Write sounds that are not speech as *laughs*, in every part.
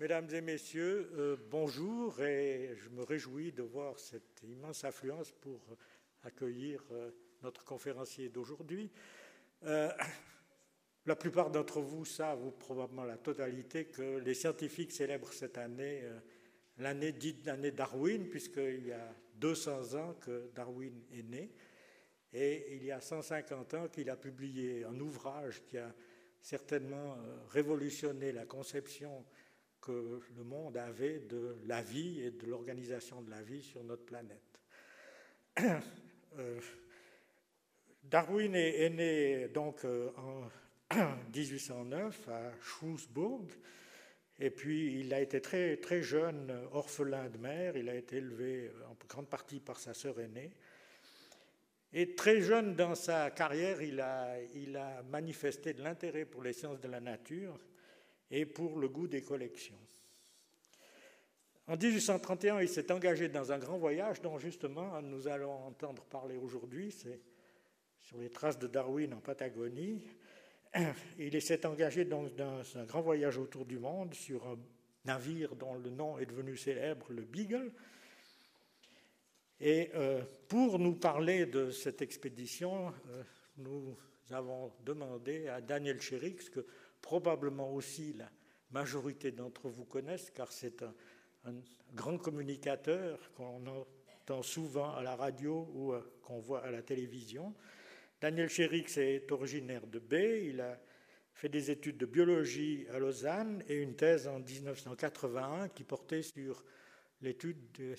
Mesdames et messieurs, euh, bonjour et je me réjouis de voir cette immense affluence pour accueillir euh, notre conférencier d'aujourd'hui. Euh, la plupart d'entre vous savent, ou probablement la totalité, que les scientifiques célèbrent cette année l'année dite l'année Darwin, puisqu'il y a 200 ans que Darwin est né, et il y a 150 ans qu'il a publié un ouvrage qui a certainement révolutionné la conception le monde avait de la vie et de l'organisation de la vie sur notre planète. Euh, Darwin est, né donc euh, en *clears throat* 1809 à Shrewsbury, et puis il a été très, très jeune orphelin de mère, il a été élevé en grande partie par sa sœur aînée. Et très jeune dans sa carrière, il a, il a manifesté de l'intérêt pour les sciences de la nature et pour le goût des collections. En 1831, il s'est engagé dans un grand voyage dont justement nous allons entendre parler aujourd'hui, c'est sur les traces de Darwin en Patagonie. Il s'est engagé dans un grand voyage autour du monde sur un navire dont le nom est devenu célèbre, le Beagle. Et euh, pour nous parler de cette expédition, euh, nous avons demandé à Daniel Cherix, que probablement aussi la majorité d'entre vous connaissent, car c'est un, grand communicateur qu'on entend souvent à la radio ou euh, qu'on voit à la télévision. Daniel Cherix est originaire de B. Il a fait des études de biologie à Lausanne et une thèse en 1981 qui portait sur l'étude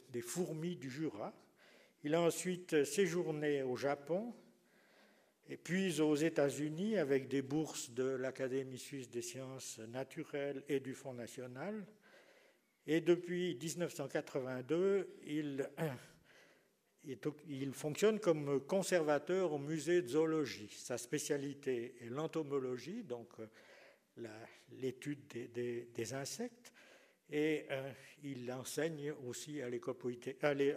des fourmis du Jura. Il a ensuite séjourné au Japon et puis aux États-Unis avec des bourses de l'Académie suisse des sciences naturelles et du Fonds national. Et depuis 1982, *clears throat* il, fonctionne comme conservateur au musée de zoologie. Sa spécialité est l'entomologie, donc euh, l'étude des, insectes. Et euh, il enseigne aussi à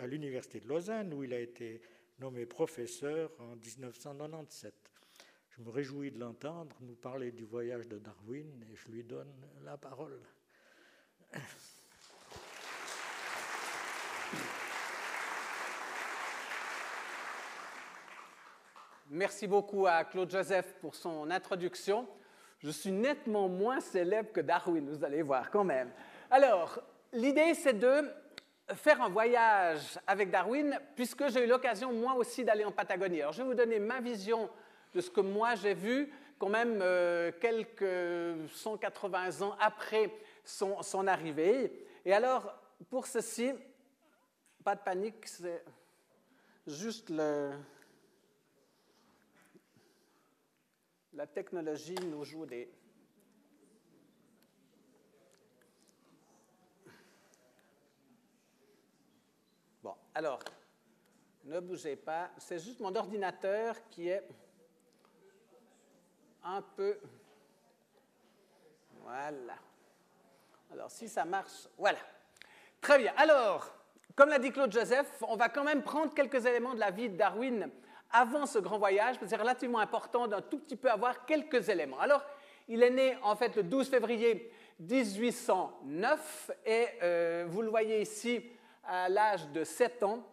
l'Université de Lausanne, où il a été nommé professeur en 1997. Je me réjouis de l'entendre nous parler du voyage de Darwin et je lui donne la parole. Merci beaucoup à Claude Joseph pour son introduction. Je suis nettement moins célèbre que Darwin, vous allez voir quand même. Alors, l'idée, c'est de faire un voyage avec Darwin, puisque j'ai eu l'occasion moi aussi d'aller en Patagonie. Alors je vais vous donner ma vision de ce que moi j'ai vu, quand même euh, quelques 180 ans après son, son, arrivée. Et alors, pour ceci, pas de panique, c'est juste le... La technologie nous joue des, Alors, ne bougez pas. C'est juste mon ordinateur qui est un peu... Voilà. Alors, si ça marche, voilà. Très bien. Alors, comme l'a dit Claude Joseph, on va quand même prendre quelques éléments de la vie de Darwin avant ce grand voyage, parce que c'est relativement important d'un tout petit peu avoir quelques éléments. Alors, il est né en fait le 12 février 1809 et euh, vous le voyez ici, à l'âge de 7 ans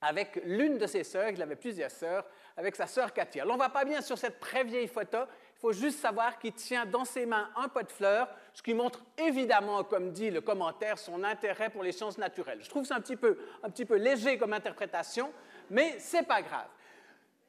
avec l'une de ses sœurs, il avait plusieurs sœurs, avec sa sœur Katia. On ne va pas bien sur cette très vieille photo, il faut juste savoir qu'il tient dans ses mains un pot de fleurs, ce qui montre évidemment, comme dit le commentaire, son intérêt pour les sciences naturelles. Je trouve ça un petit peu, un petit peu léger comme interprétation, mais ce n'est pas grave.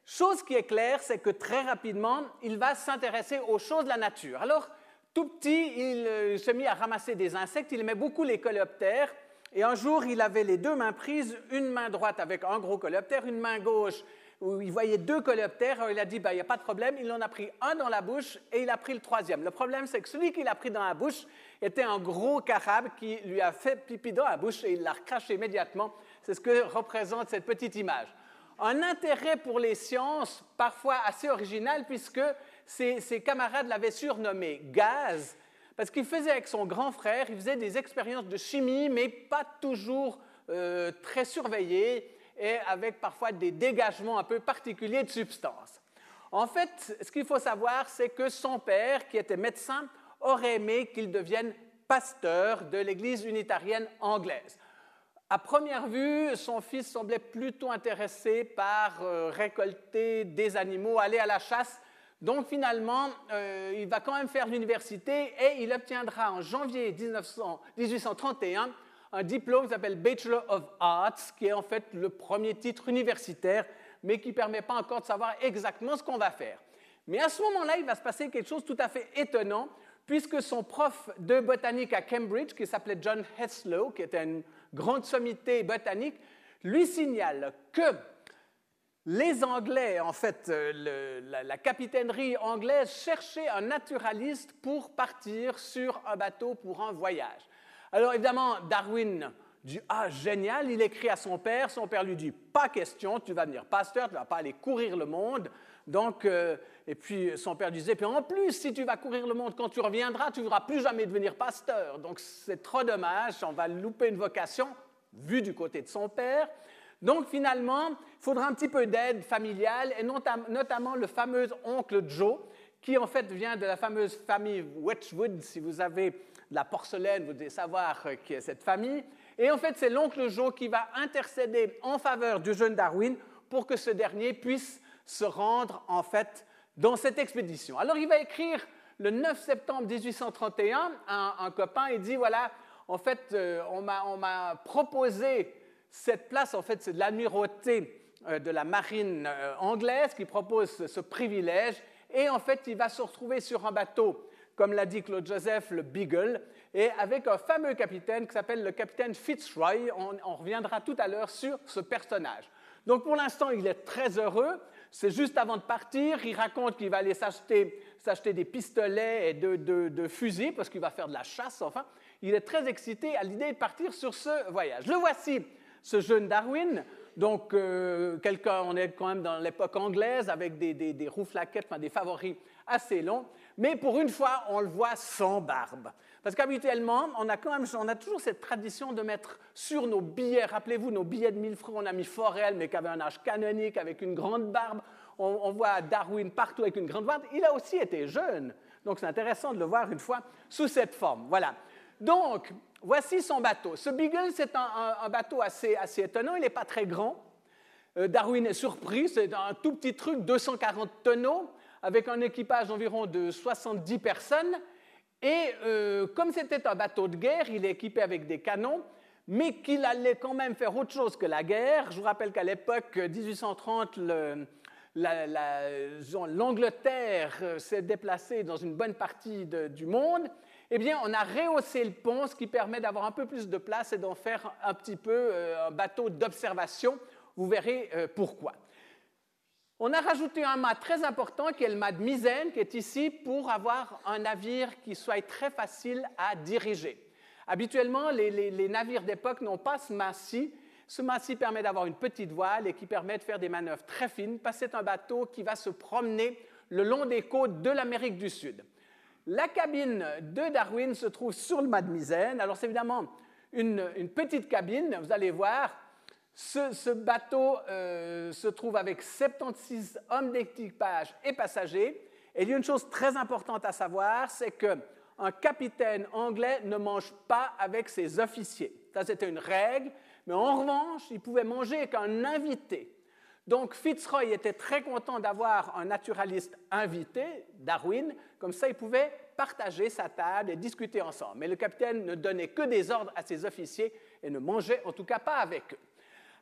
Chose qui est claire, c'est que très rapidement, il va s'intéresser aux choses de la nature. Alors, tout petit, il euh, se mit à ramasser des insectes, il aimait beaucoup les coléoptères, et un jour, il avait les deux mains prises, une main droite avec un gros coléoptère, une main gauche où il voyait deux coléoptères. Il a dit, bah, il n'y a pas de problème. Il en a pris un dans la bouche et il a pris le troisième. Le problème, c'est que celui qu'il a pris dans la bouche était un gros carabe qui lui a fait pipi dans la bouche et il l'a recraché immédiatement. C'est ce que représente cette petite image. Un intérêt pour les sciences, parfois assez original, puisque ses camarades l'avaient surnommé Gaz, parce qu'il faisait avec son grand frère, il faisait des expériences de chimie, mais pas toujours euh, très surveillées et avec parfois des dégagements un peu particuliers de substances. En fait, ce qu'il faut savoir, c'est que son père, qui était médecin, aurait aimé qu'il devienne pasteur de l'Église unitarienne anglaise. À première vue, son fils semblait plutôt intéressé par euh, récolter des animaux, aller à la chasse. Donc finalement, euh, il va quand même faire l'université et il obtiendra en janvier 1831 un diplôme qui s'appelle Bachelor of Arts, qui est en fait le premier titre universitaire, mais qui ne permet pas encore de savoir exactement ce qu'on va faire. Mais à ce moment-là, il va se passer quelque chose de tout à fait étonnant, puisque son prof de botanique à Cambridge, qui s'appelait John Heslow, qui était une grande sommité botanique, lui signale que les Anglais, en fait, euh, la, capitainerie anglaise cherchait un naturaliste pour partir sur un bateau pour un voyage. Alors évidemment, Darwin dit Ah, génial, il écrit à son père, son père lui dit Pas question, tu vas venir pasteur, tu ne vas pas aller courir le monde. Donc, euh, et puis son père disait, puis en plus, si tu vas courir le monde, quand tu reviendras, tu ne voudras plus jamais devenir pasteur. Donc c'est trop dommage, on va louper une vocation, vue du côté de son père. Donc finalement, faudra un petit peu d'aide familiale, et notamment le fameux oncle Joe, qui en fait vient de la fameuse famille Wedgwood. Si vous avez de la porcelaine, vous devez savoir qui est cette famille. Et en fait, c'est l'oncle Joe qui va intercéder en faveur du jeune Darwin pour que ce dernier puisse se rendre en fait dans cette expédition. Alors il va écrire le 9 septembre 1831 à un, copain et dit voilà, en fait, euh, on m'a proposé cette place, en fait, c'est de l'amirauté euh, de la marine euh, anglaise qui propose ce privilège. Et en fait, il va se retrouver sur un bateau, comme l'a dit Claude Joseph, le Beagle, et avec un fameux capitaine qui s'appelle le capitaine Fitzroy. on reviendra tout à l'heure sur ce personnage. Donc pour l'instant, il est très heureux. C'est juste avant de partir, il raconte qu'il va aller s'acheter, des pistolets et de, fusils parce qu'il va faire de la chasse, enfin. Il est très excité à l'idée de partir sur ce voyage. Le voici, ce jeune Darwin. Donc, euh, on est quand même dans l'époque anglaise avec des, des, des rouflaquettes, enfin des favoris assez longs. Mais pour une fois, on le voit sans barbe. Parce qu'habituellement, on a, quand même, on a toujours cette tradition de mettre sur nos billets, rappelez-vous, nos billets de 1000 francs, on a mis Forel, mais qui avait un âge canonique, avec une grande barbe. On, voit Darwin partout avec une grande barbe. Il a aussi été jeune. Donc c'est intéressant de le voir une fois sous cette forme. Voilà. Donc, voici son bateau. Ce Beagle, c'est un, bateau assez, assez étonnant. Il n'est pas très grand. Euh, Darwin est surpris. C'est un tout petit truc, 240 tonneaux, avec un équipage d'environ de 70 personnes. Et euh, comme c'était un bateau de guerre, il est équipé avec des canons, mais qu'il allait quand même faire autre chose que la guerre. Je vous rappelle qu'à l'époque 1830, l'Angleterre euh, s'est déplacée dans une bonne partie du monde. Eh bien, on a rehaussé le pont, ce qui permet d'avoir un peu plus de place et d'en faire un petit peu euh, un bateau d'observation. Vous verrez pourquoi. On a rajouté un mât très important qui est le mât de misaine, qui est ici pour avoir un navire qui soit très facile à diriger. Habituellement, les, navires d'époque n'ont pas ce mât-ci. Ce mât-ci permet d'avoir une petite voile et qui permet de faire des manœuvres très fines, parce que c'est un bateau qui va se promener le long des côtes de l'Amérique du Sud. La cabine de Darwin se trouve sur le mât de misaine. Alors, c'est évidemment une, petite cabine, vous allez voir, ce, bateau euh, se trouve avec 76 hommes d'équipage et passagers. Et il y a une chose très importante à savoir, c'est qu'un capitaine anglais ne mange pas avec ses officiers. Ça, c'était une règle. Mais en revanche, il pouvait manger avec un invité. Donc Fitzroy était très content d'avoir un naturaliste invité, Darwin, comme ça il pouvait partager sa table et discuter ensemble. Mais le capitaine ne donnait que des ordres à ses officiers et ne mangeait en tout cas pas avec eux.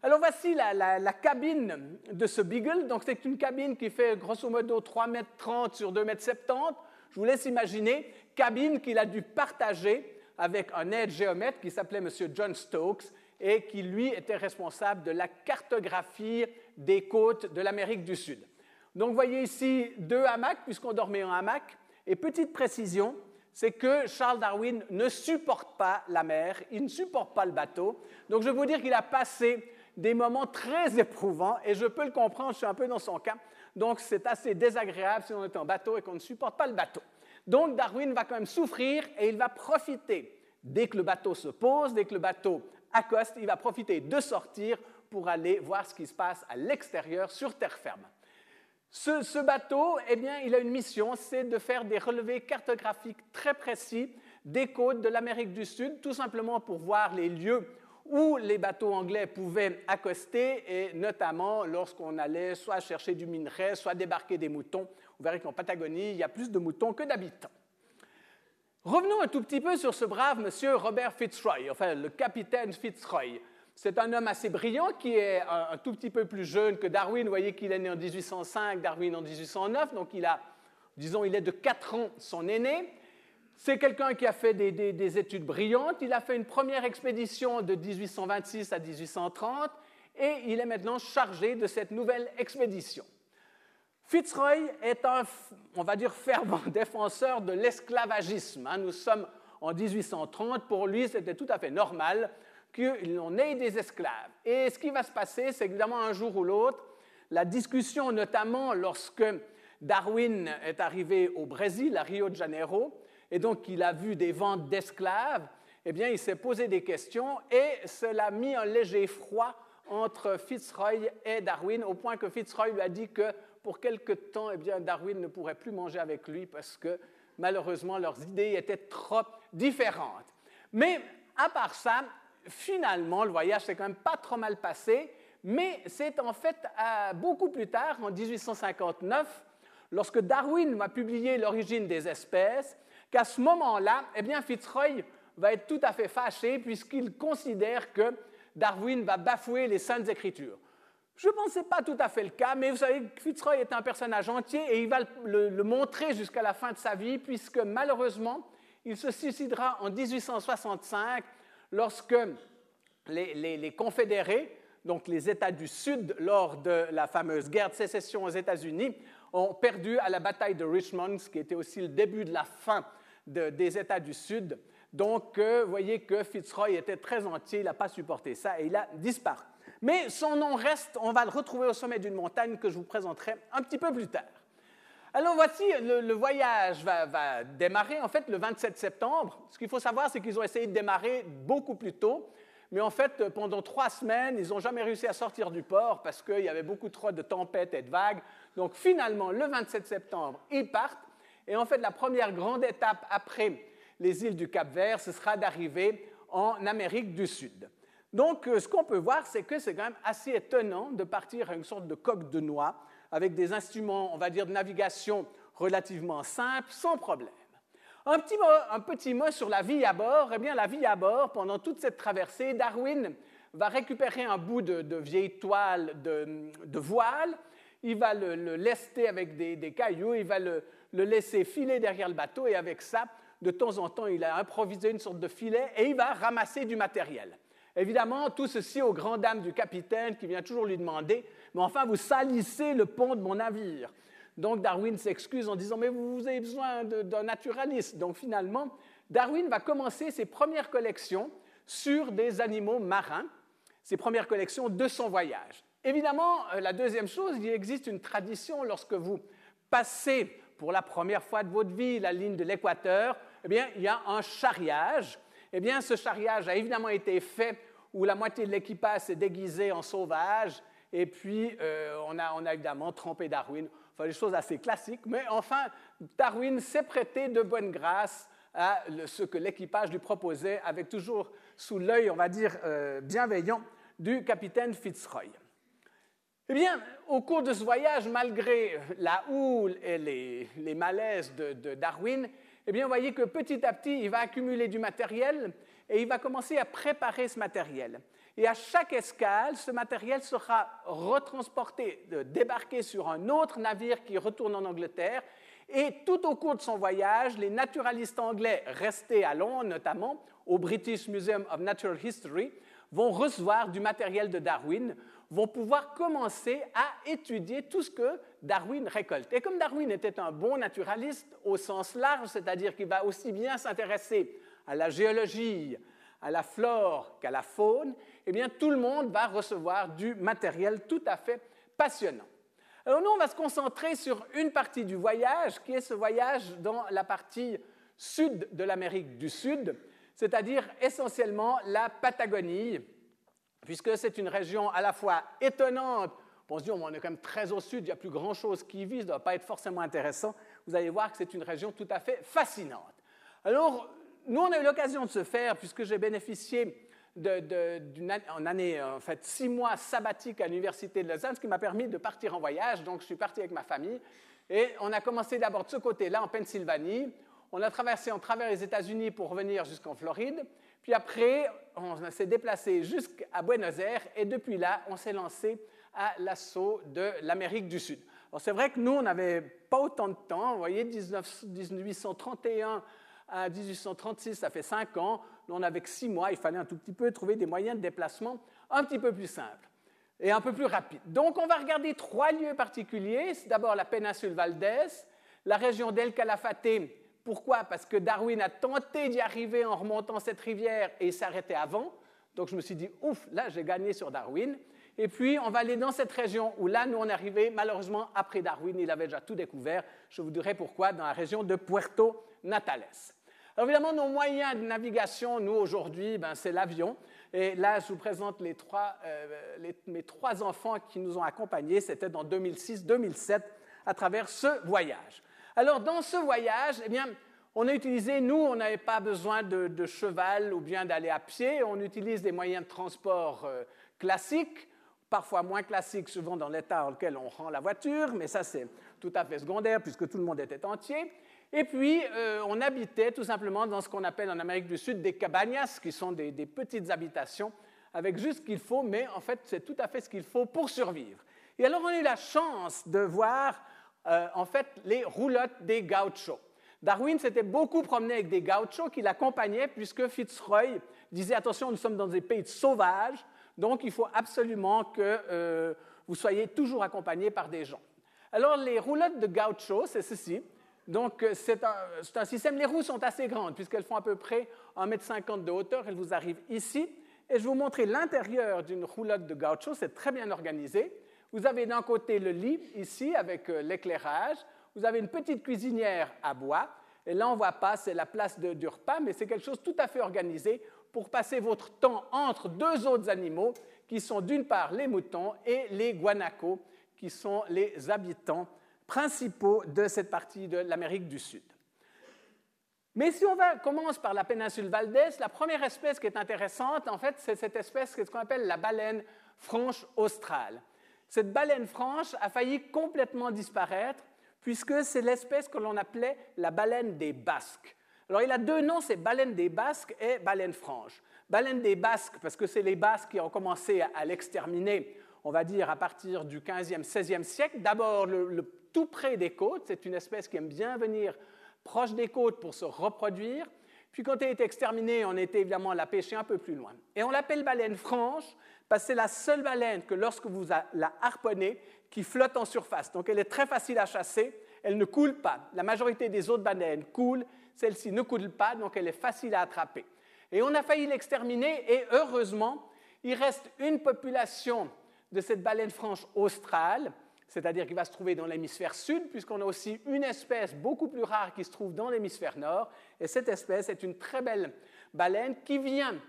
Alors voici la, cabine de ce Beagle. Donc c'est une cabine qui fait grosso modo 3,30 m sur 2,70 m. Je vous laisse imaginer, cabine qu'il a dû partager avec un aide géomètre qui s'appelait M. John Stokes et qui, lui, était responsable de la cartographie des côtes de l'Amérique du Sud. Donc, vous voyez ici deux hamacs, puisqu'on dormait en hamac. Et petite précision, c'est que Charles Darwin ne supporte pas la mer, il ne supporte pas le bateau. Donc, je veux vous dire qu'il a passé des moments très éprouvants, et je peux le comprendre, je suis un peu dans son cas. Donc, c'est assez désagréable si on est en bateau et qu'on ne supporte pas le bateau. Donc, Darwin va quand même souffrir et il va profiter, dès que le bateau se pose, dès que le bateau il va profiter de sortir pour aller voir ce qui se passe à l'extérieur sur terre ferme. Ce, bateau, eh bien, il a une mission, c'est de faire des relevés cartographiques très précis des côtes de l'Amérique du Sud, tout simplement pour voir les lieux où les bateaux anglais pouvaient accoster, et notamment lorsqu'on allait soit chercher du minerai, soit débarquer des moutons. Vous verrez qu'en Patagonie, il y a plus de moutons que d'habitants. Revenons un tout petit peu sur ce brave monsieur Robert Fitzroy, enfin le capitaine Fitzroy. C'est un homme assez brillant qui est un, tout petit peu plus jeune que Darwin. Vous voyez qu'il est né en 1805, Darwin en 1809, donc il a, disons, il est de 4 ans son aîné. C'est quelqu'un qui a fait des, des, études brillantes. Il a fait une première expédition de 1826 à 1830 et il est maintenant chargé de cette nouvelle expédition. Fitzroy est un, on va dire, fervent *laughs* défenseur de l'esclavagisme. Hein. Nous sommes en 1830. Pour lui, c'était tout à fait normal qu'on ait des esclaves. Et ce qui va se passer, c'est évidemment un jour ou l'autre, la discussion, notamment lorsque Darwin est arrivé au Brésil, à Rio de Janeiro, et donc il a vu des ventes d'esclaves, eh bien, il s'est posé des questions et cela a mis un léger froid entre Fitzroy et Darwin, au point que Fitzroy lui a dit que pour quelque temps, eh bien, Darwin ne pourrait plus manger avec lui parce que malheureusement, leurs idées étaient trop différentes. Mais à part ça, finalement, le voyage s'est quand même pas trop mal passé, mais c'est en fait beaucoup plus tard, en 1859, lorsque Darwin va publier L'origine des espèces, qu'à ce moment-là, eh bien, Fitzroy va être tout à fait fâché puisqu'il considère que Darwin va bafouer les saintes écritures. Je ne pensais pas tout à fait le cas, mais vous savez, Fitzroy est un personnage entier et il va le, montrer jusqu'à la fin de sa vie, puisque malheureusement, il se suicidera en 1865 lorsque les, confédérés, donc les États du Sud, lors de la fameuse guerre de sécession aux États-Unis, ont perdu à la bataille de Richmond, ce qui était aussi le début de la fin des États du Sud. Donc, euh, vous voyez que Fitzroy était très entier, il n'a pas supporté ça et il a disparu. Mais son nom reste, on va le retrouver au sommet d'une montagne que je vous présenterai un petit peu plus tard. Alors voici, le, voyage va, démarrer en fait le 27 septembre. Ce qu'il faut savoir, c'est qu'ils ont essayé de démarrer beaucoup plus tôt, mais en fait, pendant trois semaines, ils n'ont jamais réussi à sortir du port parce qu'il y avait beaucoup trop de tempêtes et de vagues. Donc finalement, le 27 septembre, ils partent. Et en fait, la première grande étape après les îles du Cap-Vert, ce sera d'arriver en Amérique du Sud. Donc, euh, ce qu'on peut voir, c'est que c'est quand même assez étonnant de partir à une sorte de coque de noix avec des instruments, on va dire, de navigation relativement simples, sans problème. Un petit, mot, sur la vie à bord. Eh bien, la vie à bord, pendant toute cette traversée, Darwin va récupérer un bout de, vieille toile de, voile, il va le, lester avec des, cailloux, il va le laisser filer derrière le bateau, et avec ça, de temps en temps, il a improvisé une sorte de filet, et il va ramasser du matériel. Évidemment, tout ceci aux grandes dames du capitaine qui vient toujours lui demander Mais enfin, vous salissez le pont de mon navire. Donc Darwin s'excuse en disant Mais vous avez besoin d'un naturaliste. Donc finalement, Darwin va commencer ses premières collections sur des animaux marins, ses premières collections de son voyage. Évidemment, euh, la deuxième chose, il existe une tradition lorsque vous passez pour la première fois de votre vie la ligne de l'équateur, eh bien, il y a un charriage eh bien, ce charriage a évidemment été fait où la moitié de l'équipage s'est déguisé en sauvage, et puis euh, on, a, évidemment trempé Darwin. Enfin, des choses assez classiques, mais enfin, Darwin s'est prêté de bonne grâce à ce que l'équipage lui proposait, avec toujours sous l'œil, on va dire, euh, bienveillant du capitaine Fitzroy. Eh bien, au cours de ce voyage, malgré la houle et les, malaises de Darwin, eh bien, vous voyez que petit à petit, il va accumuler du matériel et il va commencer à préparer ce matériel. Et à chaque escale, ce matériel sera retransporté, débarqué sur un autre navire qui retourne en Angleterre. Et tout au cours de son voyage, les naturalistes anglais restés à Londres, notamment au British Museum of Natural History, vont recevoir du matériel de Darwin vont pouvoir commencer à étudier tout ce que Darwin récolte. Et comme Darwin était un bon naturaliste au sens large, c'est-à-dire qu'il va aussi bien s'intéresser à la géologie, à la flore qu'à la faune, eh bien tout le monde va recevoir du matériel tout à fait passionnant. Alors nous, on va se concentrer sur une partie du voyage, qui est ce voyage dans la partie sud de l'Amérique du Sud, c'est-à-dire essentiellement la Patagonie, puisque c'est une région à la fois étonnante, on se dit, on est quand même très au sud, il n'y a plus grand-chose qui vit, ça ne doit pas être forcément intéressant. Vous allez voir que c'est une région tout à fait fascinante. Alors, nous, on a eu l'occasion de se faire, puisque j'ai bénéficié d'une année, en fait, six mois sabbatique à l'Université de Lausanne, ce qui m'a permis de partir en voyage. Donc, je suis parti avec ma famille. Et on a commencé d'abord de ce côté-là, en Pennsylvanie. On a traversé en travers les États-Unis pour venir jusqu'en Floride. Puis après, on s'est déplacé jusqu'à Buenos Aires. Et depuis là, on s'est lancé à l'assaut de l'Amérique du Sud. c'est vrai que nous, on n'avait pas autant de temps. Vous voyez, 19, 1831 à 1836, ça fait cinq ans. Nous, on avait que six mois. Il fallait un tout petit peu trouver des moyens de déplacement un petit peu plus simples et un peu plus rapides. Donc, on va regarder trois lieux particuliers. C'est d'abord la péninsule Valdez, la région d'El Calafate. Pourquoi? Parce que Darwin a tenté d'y arriver en remontant cette rivière et il s'arrêtait avant. Donc, je me suis dit, ouf, là, j'ai gagné sur Darwin. Et puis, on va aller dans cette région où là, nous, on est arrivé malheureusement après Darwin. Il avait déjà tout découvert. Je vous dirai pourquoi dans la région de Puerto Natales. Alors, évidemment, nos moyens de navigation, nous, aujourd'hui, ben, c'est l'avion. Et là, je vous présente euh, mes trois enfants qui nous ont accompagnés. C'était dans 2006-2007 à travers ce voyage. Alors, dans ce voyage, eh bien, on a utilisé, nous, on n'avait pas besoin de, cheval ou bien d'aller à pied. On utilise des moyens de transport euh, classiques parfois moins classique, souvent dans l'état dans lequel on rend la voiture, mais ça c'est tout à fait secondaire puisque tout le monde était entier. Et puis, euh, on habitait tout simplement dans ce qu'on appelle en Amérique du Sud des cabañas, qui sont des, petites habitations avec juste ce qu'il faut, mais en fait, c'est tout à fait ce qu'il faut pour survivre. Et alors, on a eu la chance de voir, euh, en fait, les roulottes des gauchos. Darwin s'était beaucoup promené avec des gauchos qui l'accompagnaient, puisque Fitzroy disait, attention, nous sommes dans des pays sauvages, donc, il faut absolument que euh, vous soyez toujours accompagné par des gens. Alors, les roulottes de gaucho, c'est ceci. Donc, euh, c'est un, système. Les roues sont assez grandes, puisqu'elles font à peu près 1,50 m de hauteur. Elles vous arrivent ici. Et je vais vous montrer l'intérieur d'une roulotte de gaucho. C'est très bien organisé. Vous avez d'un côté le lit, ici, avec euh, l'éclairage. Vous avez une petite cuisinière à bois. Et là, on ne voit pas, c'est la place de, du repas, mais c'est quelque chose tout à fait organisé pour passer votre temps entre deux autres animaux qui sont d'une part les moutons et les guanacos, qui sont les habitants principaux de cette partie de l'Amérique du Sud. Mais si on commence par la péninsule Valdez, la première espèce qui est intéressante, en fait, c'est cette espèce qu'on appelle la baleine franche australe. Cette baleine franche a failli complètement disparaître puisque c'est l'espèce que l'on appelait la baleine des Basques. Alors il a deux noms, c'est baleine des Basques et baleine franche. Baleine des Basques, parce que c'est les Basques qui ont commencé à l'exterminer, on va dire, à partir du 15e, 16e siècle. D'abord, tout près des côtes, c'est une espèce qui aime bien venir proche des côtes pour se reproduire. Puis quand elle est exterminée, on était évidemment à la pêcher un peu plus loin. Et on l'appelle baleine franche parce que c'est la seule baleine que lorsque vous la harponnez, qui flotte en surface. Donc elle est très facile à chasser, elle ne coule pas. La majorité des autres baleines coulent, celle-ci ne coule pas, donc elle est facile à attraper. Et on a failli l'exterminer, et heureusement, il reste une population de cette baleine franche australe, c'est-à-dire qui va se trouver dans l'hémisphère sud, puisqu'on a aussi une espèce beaucoup plus rare qui se trouve dans l'hémisphère nord, et cette espèce est une très belle baleine qui vient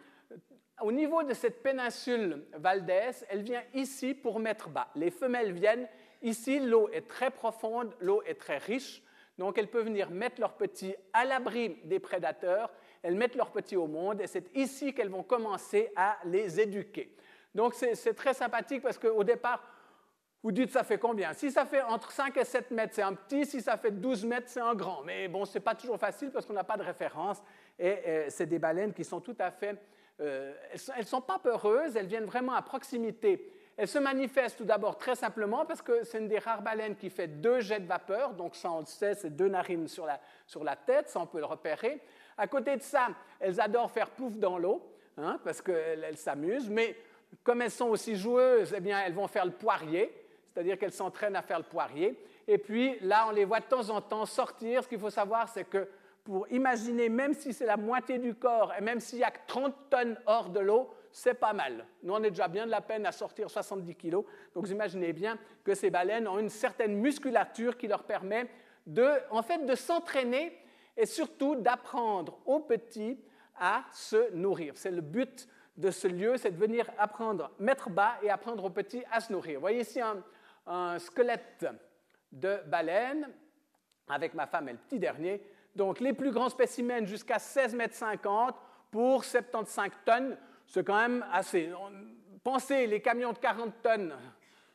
au niveau de cette péninsule Valdez, elle vient ici pour mettre bas. Les femelles viennent ici, l'eau est très profonde, l'eau est très riche, donc elles peuvent venir mettre leurs petits à l'abri des prédateurs, elles mettent leurs petits au monde et c'est ici qu'elles vont commencer à les éduquer. Donc c'est très sympathique parce qu'au départ, vous dites ça fait combien? Si ça fait entre 5 et 7 mètres, c'est un petit, si ça fait 12 mètres, c'est un grand. Mais bon, ce n'est pas toujours facile parce qu'on n'a pas de référence et, c'est des baleines qui sont tout à fait... Euh, elles ne sont pas peureuses, elles viennent vraiment à proximité elle se manifeste tout d'abord très simplement parce que c'est une des rares baleines qui fait deux jets de vapeur, donc ça on le sait, c'est deux narines sur la, sur la, tête, ça on peut le repérer. À côté de ça, elles adorent faire pouf dans l'eau, hein, parce qu'elles s'amusent, mais comme elles sont aussi joueuses, eh bien, elles vont faire le poirier, c'est-à-dire qu'elles s'entraînent à faire le poirier. Et puis là, on les voit de temps en temps sortir. Ce qu'il faut savoir, c'est que pour imaginer, même si c'est la moitié du corps, et même s'il y a 30 tonnes hors de l'eau, c'est pas mal. Nous, on est déjà bien de la peine à sortir 70 kilos. Donc, vous imaginez bien que ces baleines ont une certaine musculature qui leur permet de, en fait, de s'entraîner et surtout d'apprendre aux petits à se nourrir. C'est le but de ce lieu, c'est de venir apprendre, mettre bas et apprendre aux petits à se nourrir. Vous voyez ici un squelette de baleine avec ma femme et le petit dernier. Donc les plus grands spécimens jusqu'à 16 mètres 50 pour 75 tonnes, c'est quand même assez. Pensez, les camions de 40 tonnes,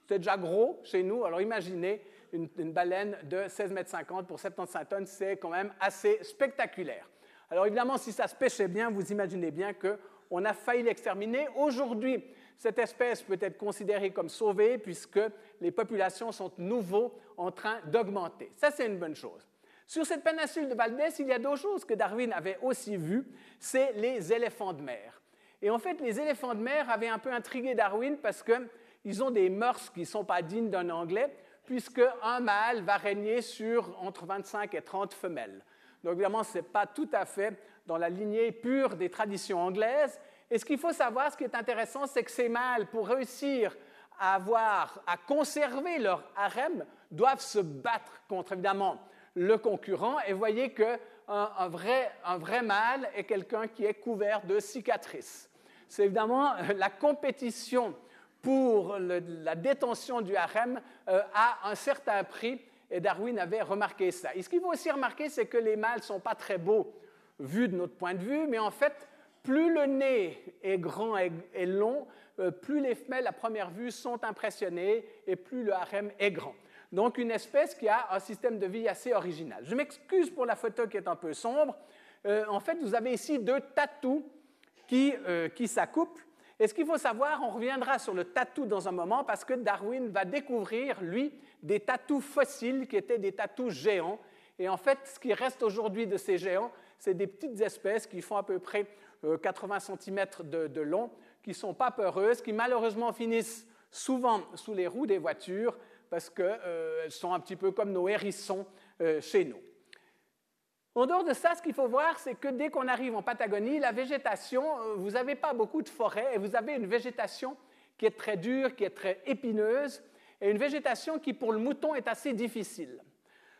c'est déjà gros chez nous. Alors imaginez une, baleine de 16 mètres 50 pour 75 tonnes, c'est quand même assez spectaculaire. Alors évidemment, si ça se pêchait bien, vous imaginez bien qu'on a failli l'exterminer. Aujourd'hui, cette espèce peut être considérée comme sauvée puisque les populations sont de nouveau en train d'augmenter. Ça, c'est une bonne chose. Sur cette péninsule de Valdez, il y a d'autres choses que Darwin avait aussi vues, c'est les éléphants de mer. Et en fait, les éléphants de mer avaient un peu intrigué Darwin parce qu'ils ont des mœurs qui ne sont pas dignes d'un Anglais, puisque un mâle va régner sur entre 25 et 30 femelles. Donc évidemment, ce n'est pas tout à fait dans la lignée pure des traditions anglaises. Et ce qu'il faut savoir, ce qui est intéressant, c'est que ces mâles, pour réussir à avoir, à conserver leur harem, doivent se battre contre évidemment le concurrent. Et voyez qu'un un vrai, un vrai mâle est quelqu'un qui est couvert de cicatrices. C'est évidemment la compétition pour la détention du harem euh, à un certain prix, et Darwin avait remarqué ça. Et ce qu'il faut aussi remarquer, c'est que les mâles ne sont pas très beaux vus de notre point de vue, mais en fait, plus le nez est grand et long, euh, plus les femelles à première vue sont impressionnées et plus le harem est grand. Donc une espèce qui a un système de vie assez original. Je m'excuse pour la photo qui est un peu sombre. Euh, en fait, vous avez ici deux tatous qui, qui s'accouplent. Et ce qu'il faut savoir, on reviendra sur le tatou dans un moment parce que Darwin va découvrir, lui, des tatous fossiles qui étaient des tatous géants. Et en fait, ce qui reste aujourd'hui de ces géants, c'est des petites espèces qui font à peu près 80 euh, cm de, long, qui ne sont pas peureuses, qui malheureusement finissent souvent sous les roues des voitures parce qu'elles euh, sont un petit peu comme nos hérissons euh, chez nous. En dehors de ça, ce qu'il faut voir, c'est que dès qu'on arrive en Patagonie, la végétation, euh, vous n'avez pas beaucoup de forêts et vous avez une végétation qui est très dure, qui est très épineuse, et une végétation qui, pour le mouton, est assez difficile.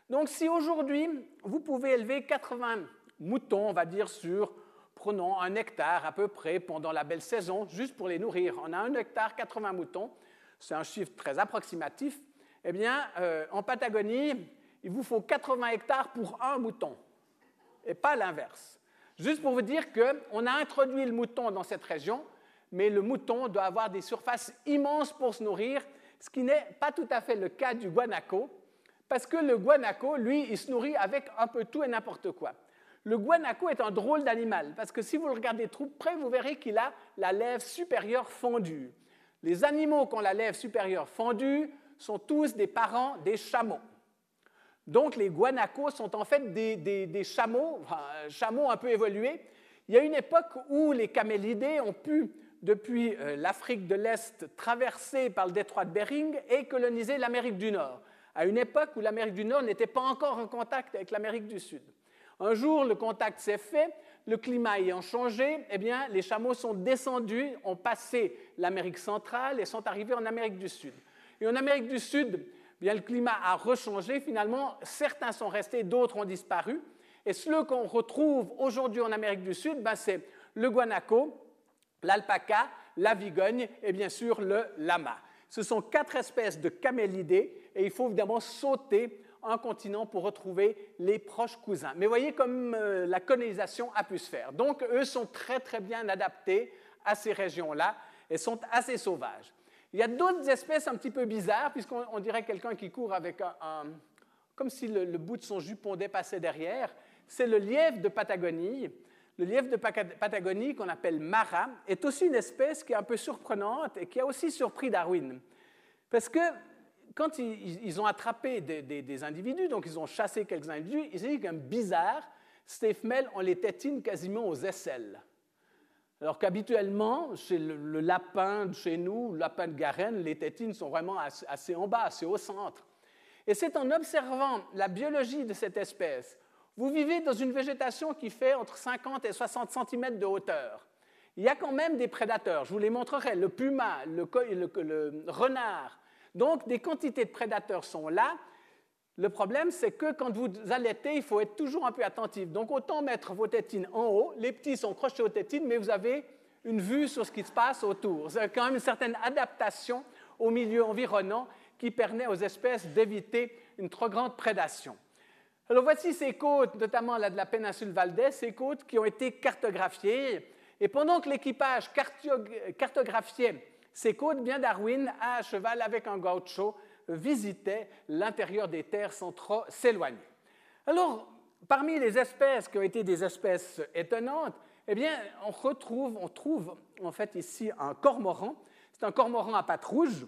Donc, si aujourd'hui, vous pouvez élever 80 moutons, on va dire, sur, prenons un hectare à peu près pendant la belle saison, juste pour les nourrir, on a un hectare, 80 moutons, c'est un chiffre très approximatif, eh bien, euh, en Patagonie, il vous faut 80 hectares pour un mouton et pas l'inverse. Juste pour vous dire qu'on a introduit le mouton dans cette région, mais le mouton doit avoir des surfaces immenses pour se nourrir, ce qui n'est pas tout à fait le cas du guanaco, parce que le guanaco, lui, il se nourrit avec un peu tout et n'importe quoi. Le guanaco est un drôle d'animal, parce que si vous le regardez trop près, vous verrez qu'il a la lèvre supérieure fondue. Les animaux qui ont la lèvre supérieure fondue sont tous des parents des chameaux. Donc, les guanacos sont en fait des, chameaux, chameaux un peu évolués. Il y a une époque où les camélidés ont pu, depuis euh, l'Afrique de l'Est, traverser par le détroit de Bering et coloniser l'Amérique du Nord, à une époque où l'Amérique du Nord n'était pas encore en contact avec l'Amérique du Sud. Un jour, le contact s'est fait, le climat ayant changé, eh bien, les chameaux sont descendus, ont passé l'Amérique centrale et sont arrivés en Amérique du Sud. Et en Amérique du Sud, bien, le climat a rechangé. Finalement, certains sont restés, d'autres ont disparu. Et ce qu'on retrouve aujourd'hui en Amérique du Sud, ben, c'est le guanaco, l'alpaca, la vigogne et bien sûr le lama. Ce sont quatre espèces de camélidés et il faut évidemment sauter un continent pour retrouver les proches cousins. Mais voyez comme euh, la colonisation a pu se faire. Donc, eux sont très très bien adaptés à ces régions-là et sont assez sauvages. Il y a d'autres espèces un petit peu bizarres, puisqu'on dirait quelqu'un qui court avec un, comme si le, bout de son jupon dépassait derrière. C'est le lièvre de Patagonie. Le lièvre de Patagonie, qu'on appelle Mara, est aussi une espèce qui est un peu surprenante et qui a aussi surpris Darwin. Parce que quand ils, ont attrapé des, individus, donc ils ont chassé quelques individus, ils ont dit qu'un bizarre, ces femelles, on les tétine quasiment aux aisselles. Alors qu'habituellement, chez le, lapin de chez nous, le lapin de Garenne, les tétines sont vraiment assez, en bas, assez au centre. Et c'est en observant la biologie de cette espèce. Vous vivez dans une végétation qui fait entre 50 et 60 cm de hauteur. Il y a quand même des prédateurs, je vous les montrerai, le puma, le, le renard. Donc des quantités de prédateurs sont là, le problème, c'est que quand vous allaitez, il faut être toujours un peu attentif. Donc, autant mettre vos tétines en haut. Les petits sont crochés aux tétines, mais vous avez une vue sur ce qui se passe autour. C'est quand même une certaine adaptation au milieu environnant qui permet aux espèces d'éviter une trop grande prédation. Alors voici ces côtes, notamment là de la péninsule Valdez, ces côtes qui ont été cartographiées. Et pendant que l'équipage cartographiait ces côtes, bien Darwin, à cheval avec un gaucho, visitait l'intérieur des terres sans trop s'éloigner. Alors, parmi les espèces qui ont été des espèces étonnantes, eh bien, on retrouve, on trouve en fait ici un cormoran. C'est un cormoran à pattes rouges.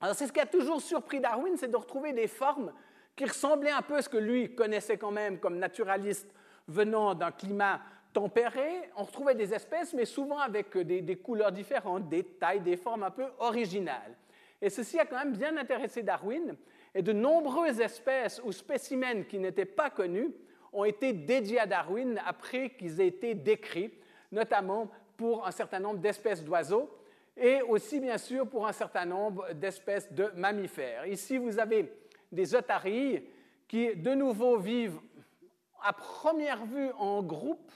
Alors, c'est ce qui a toujours surpris Darwin, c'est de retrouver des formes qui ressemblaient un peu à ce que lui connaissait quand même comme naturaliste venant d'un climat tempéré. On retrouvait des espèces, mais souvent avec des, couleurs différentes, des tailles, des formes un peu originales. Et ceci a quand même bien intéressé Darwin, et de nombreuses espèces ou spécimens qui n'étaient pas connus ont été dédiés à Darwin après qu'ils aient été décrits, notamment pour un certain nombre d'espèces d'oiseaux et aussi bien sûr pour un certain nombre d'espèces de mammifères. Ici, vous avez des otaries qui de nouveau vivent à première vue en groupe.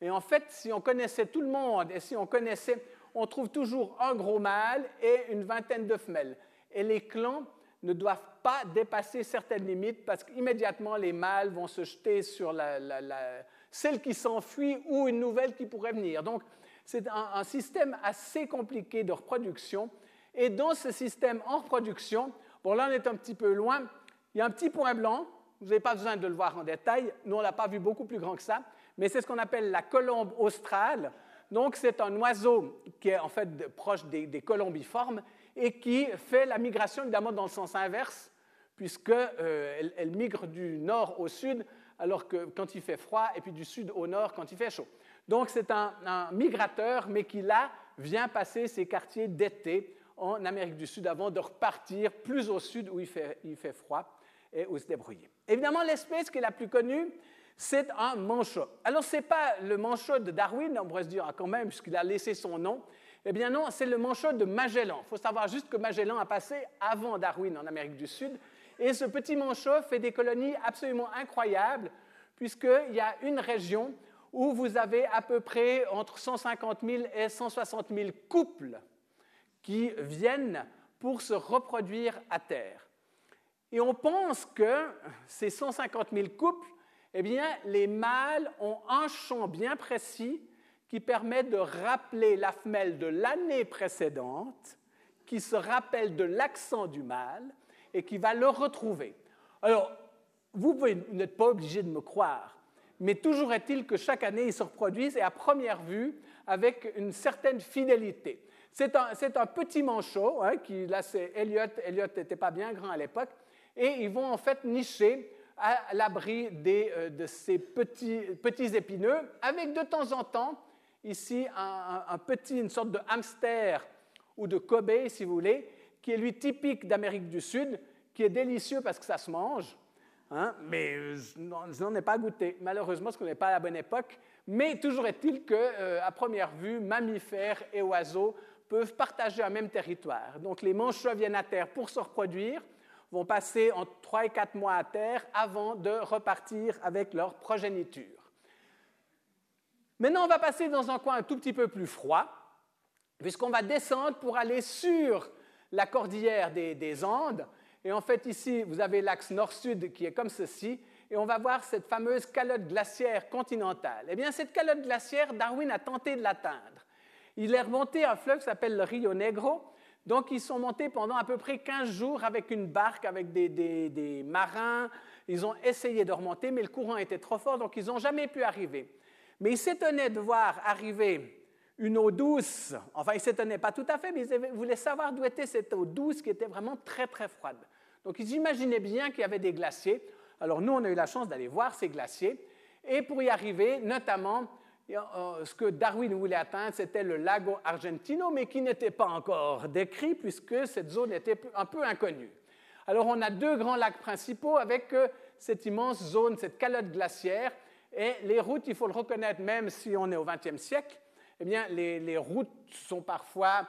Et en fait, si on connaissait tout le monde et si on connaissait, on trouve toujours un gros mâle et une vingtaine de femelles. Et les clans ne doivent pas dépasser certaines limites parce qu'immédiatement les mâles vont se jeter sur celle qui s'enfuit ou une nouvelle qui pourrait venir. Donc c'est un, système assez compliqué de reproduction. Et dans ce système en reproduction, bon là on est un petit peu loin, il y a un petit point blanc, vous n'avez pas besoin de le voir en détail, nous on l'a pas vu beaucoup plus grand que ça, mais c'est ce qu'on appelle la colombe australe. Donc c'est un oiseau qui est en fait proche des colombiformes et qui fait la migration évidemment dans le sens inverse, puisqu'elle euh, elle migre du nord au sud, alors que quand il fait froid, et puis du sud au nord quand il fait chaud. Donc c'est un, migrateur, mais qui là vient passer ses quartiers d'été en Amérique du Sud avant de repartir plus au sud où il fait, il fait froid et où se débrouiller. Évidemment, l'espèce qui est la plus connue, c'est un manchot. Alors, ce n'est pas le manchot de Darwin, on pourrait se dire quand même, puisqu'il a laissé son nom, eh bien non, c'est le manchot de Magellan. Il faut savoir juste que Magellan a passé avant Darwin en Amérique du Sud. Et ce petit manchot fait des colonies absolument incroyables, puisqu'il y a une région où vous avez à peu près entre 150 000 et 160 000 couples qui viennent pour se reproduire à terre. Et on pense que ces 150 000 couples, eh bien, les mâles ont un champ bien précis qui permet de rappeler la femelle de l'année précédente, qui se rappelle de l'accent du mâle et qui va le retrouver. Alors, vous, n'êtes pas obligé de me croire, mais toujours est-il que chaque année, ils se reproduisent et à première vue, avec une certaine fidélité. C'est un, un, petit manchot, hein, qui, là c'est Elliot, Elliot n'était pas bien grand à l'époque, et ils vont en fait nicher à l'abri euh, de ces petits, petits épineux, avec de temps en temps ici un, petit, une sorte de hamster ou de Kobe, si vous voulez, qui est lui typique d'Amérique du Sud, qui est délicieux parce que ça se mange, hein, mais je n'en ai pas goûté, malheureusement, parce qu'on n'est pas à la bonne époque. Mais toujours est-il qu'à euh, première vue, mammifères et oiseaux peuvent partager un même territoire. Donc les manchots viennent à terre pour se reproduire, vont passer entre 3 et 4 mois à terre avant de repartir avec leur progéniture. Maintenant, on va passer dans un coin un tout petit peu plus froid, puisqu'on va descendre pour aller sur la cordillère des, Andes. Et en fait, ici, vous avez l'axe nord-sud qui est comme ceci, et on va voir cette fameuse calotte glaciaire continentale. Eh bien, cette calotte glaciaire, Darwin a tenté de l'atteindre. Il est remonté un fleuve qui s'appelle le Rio Negro. Donc, ils sont montés pendant à peu près 15 jours avec une barque, avec des, marins. Ils ont essayé de remonter, mais le courant était trop fort, donc ils n'ont jamais pu arriver. Mais il s'étonnait de voir arriver une eau douce. Enfin, il s'étonnait pas tout à fait, mais il voulait savoir d'où était cette eau douce qui était vraiment très, très froide. Donc, ils imaginaient bien qu'il y avait des glaciers. Alors, nous, on a eu la chance d'aller voir ces glaciers. Et pour y arriver, notamment, ce que Darwin voulait atteindre, c'était le lago Argentino, mais qui n'était pas encore décrit puisque cette zone était un peu inconnue. Alors, on a deux grands lacs principaux avec euh, cette immense zone, cette calotte glaciaire et les routes, il faut le reconnaître, même si on est au XXe siècle, eh bien, les, routes sont parfois,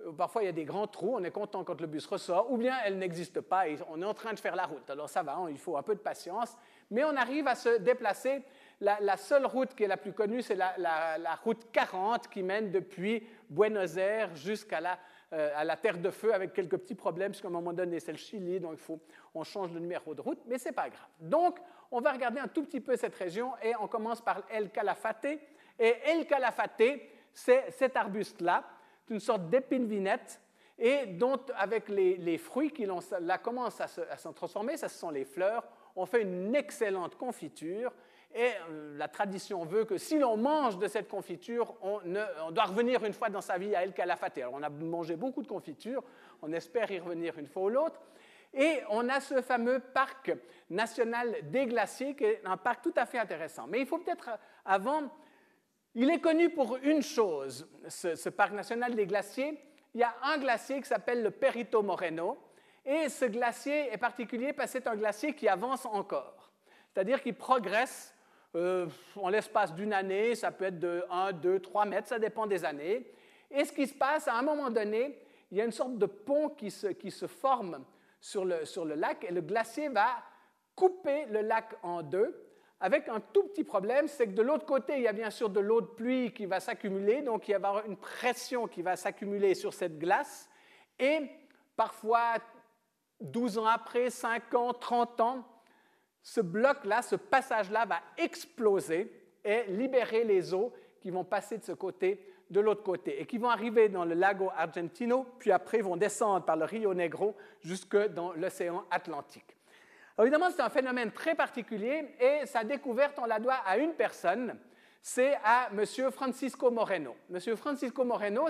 euh, parfois il y a des grands trous, on est content quand le bus ressort, ou bien elles n'existent pas on est en train de faire la route. Alors ça va, hein, il faut un peu de patience, mais on arrive à se déplacer. La, seule route qui est la plus connue, c'est la, route 40 qui mène depuis Buenos Aires jusqu'à la, euh, la Terre de Feu avec quelques petits problèmes, parce qu'à un moment donné, c'est le Chili, donc il faut, on change le numéro de route, mais ce n'est pas grave. Donc, On va regarder un tout petit peu cette région et on commence par El Calafate. Et El Calafate, c'est cet arbuste-là, une sorte d'épine vinette, et dont, avec les, fruits qui là, commencent à se, à se transformer, ça ce sont les fleurs, on fait une excellente confiture et euh, la tradition veut que si l'on mange de cette confiture, on, doit revenir une fois dans sa vie à El Calafate. Alors on a mangé beaucoup de confiture, on espère y revenir une fois ou l'autre. Et on a ce fameux parc national des glaciers, qui est un parc tout à fait intéressant. Mais il faut peut-être euh, avant, il est connu pour une chose, ce, parc national des glaciers. Il y a un glacier qui s'appelle le Perito Moreno, et ce glacier est particulier parce que c'est un glacier qui avance encore, c'est-à-dire qu'il progresse euh, en l'espace d'une année, ça peut être de 1, 2, 3 mètres, ça dépend des années. Et ce qui se passe, à un moment donné, il y a une sorte de pont qui se, forme sur le, sur le lac et le glacier va couper le lac en deux avec un tout petit problème, c'est que de l'autre côté, il y a bien sûr de l'eau de pluie qui va s'accumuler, donc il y avoir une pression qui va s'accumuler sur cette glace, et parfois 12 ans après, 5 ans, 30 ans, ce bloc-là, ce passage-là va exploser et libérer les eaux qui vont passer de ce côté de l'autre côté et qui vont arriver dans le lago Argentino, puis après vont descendre par le Rio Negro jusque dans l'océan Atlantique. évidemment, c'est un phénomène très particulier et sa découverte, on la doit à une personne, c'est à M. Francisco Moreno. M. Francisco Moreno,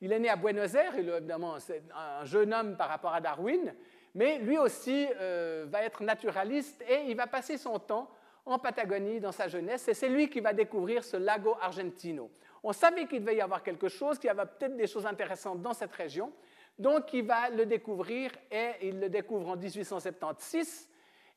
il est né à Buenos Aires, évidemment, c'est un jeune homme par rapport à Darwin, mais lui aussi euh, va être naturaliste et il va passer son temps en Patagonie dans sa jeunesse et c'est lui qui va découvrir ce lago Argentino. On savait qu'il devait y avoir quelque chose, qu'il y avait peut-être des choses intéressantes dans cette région, donc il va le découvrir et il le découvre en 1876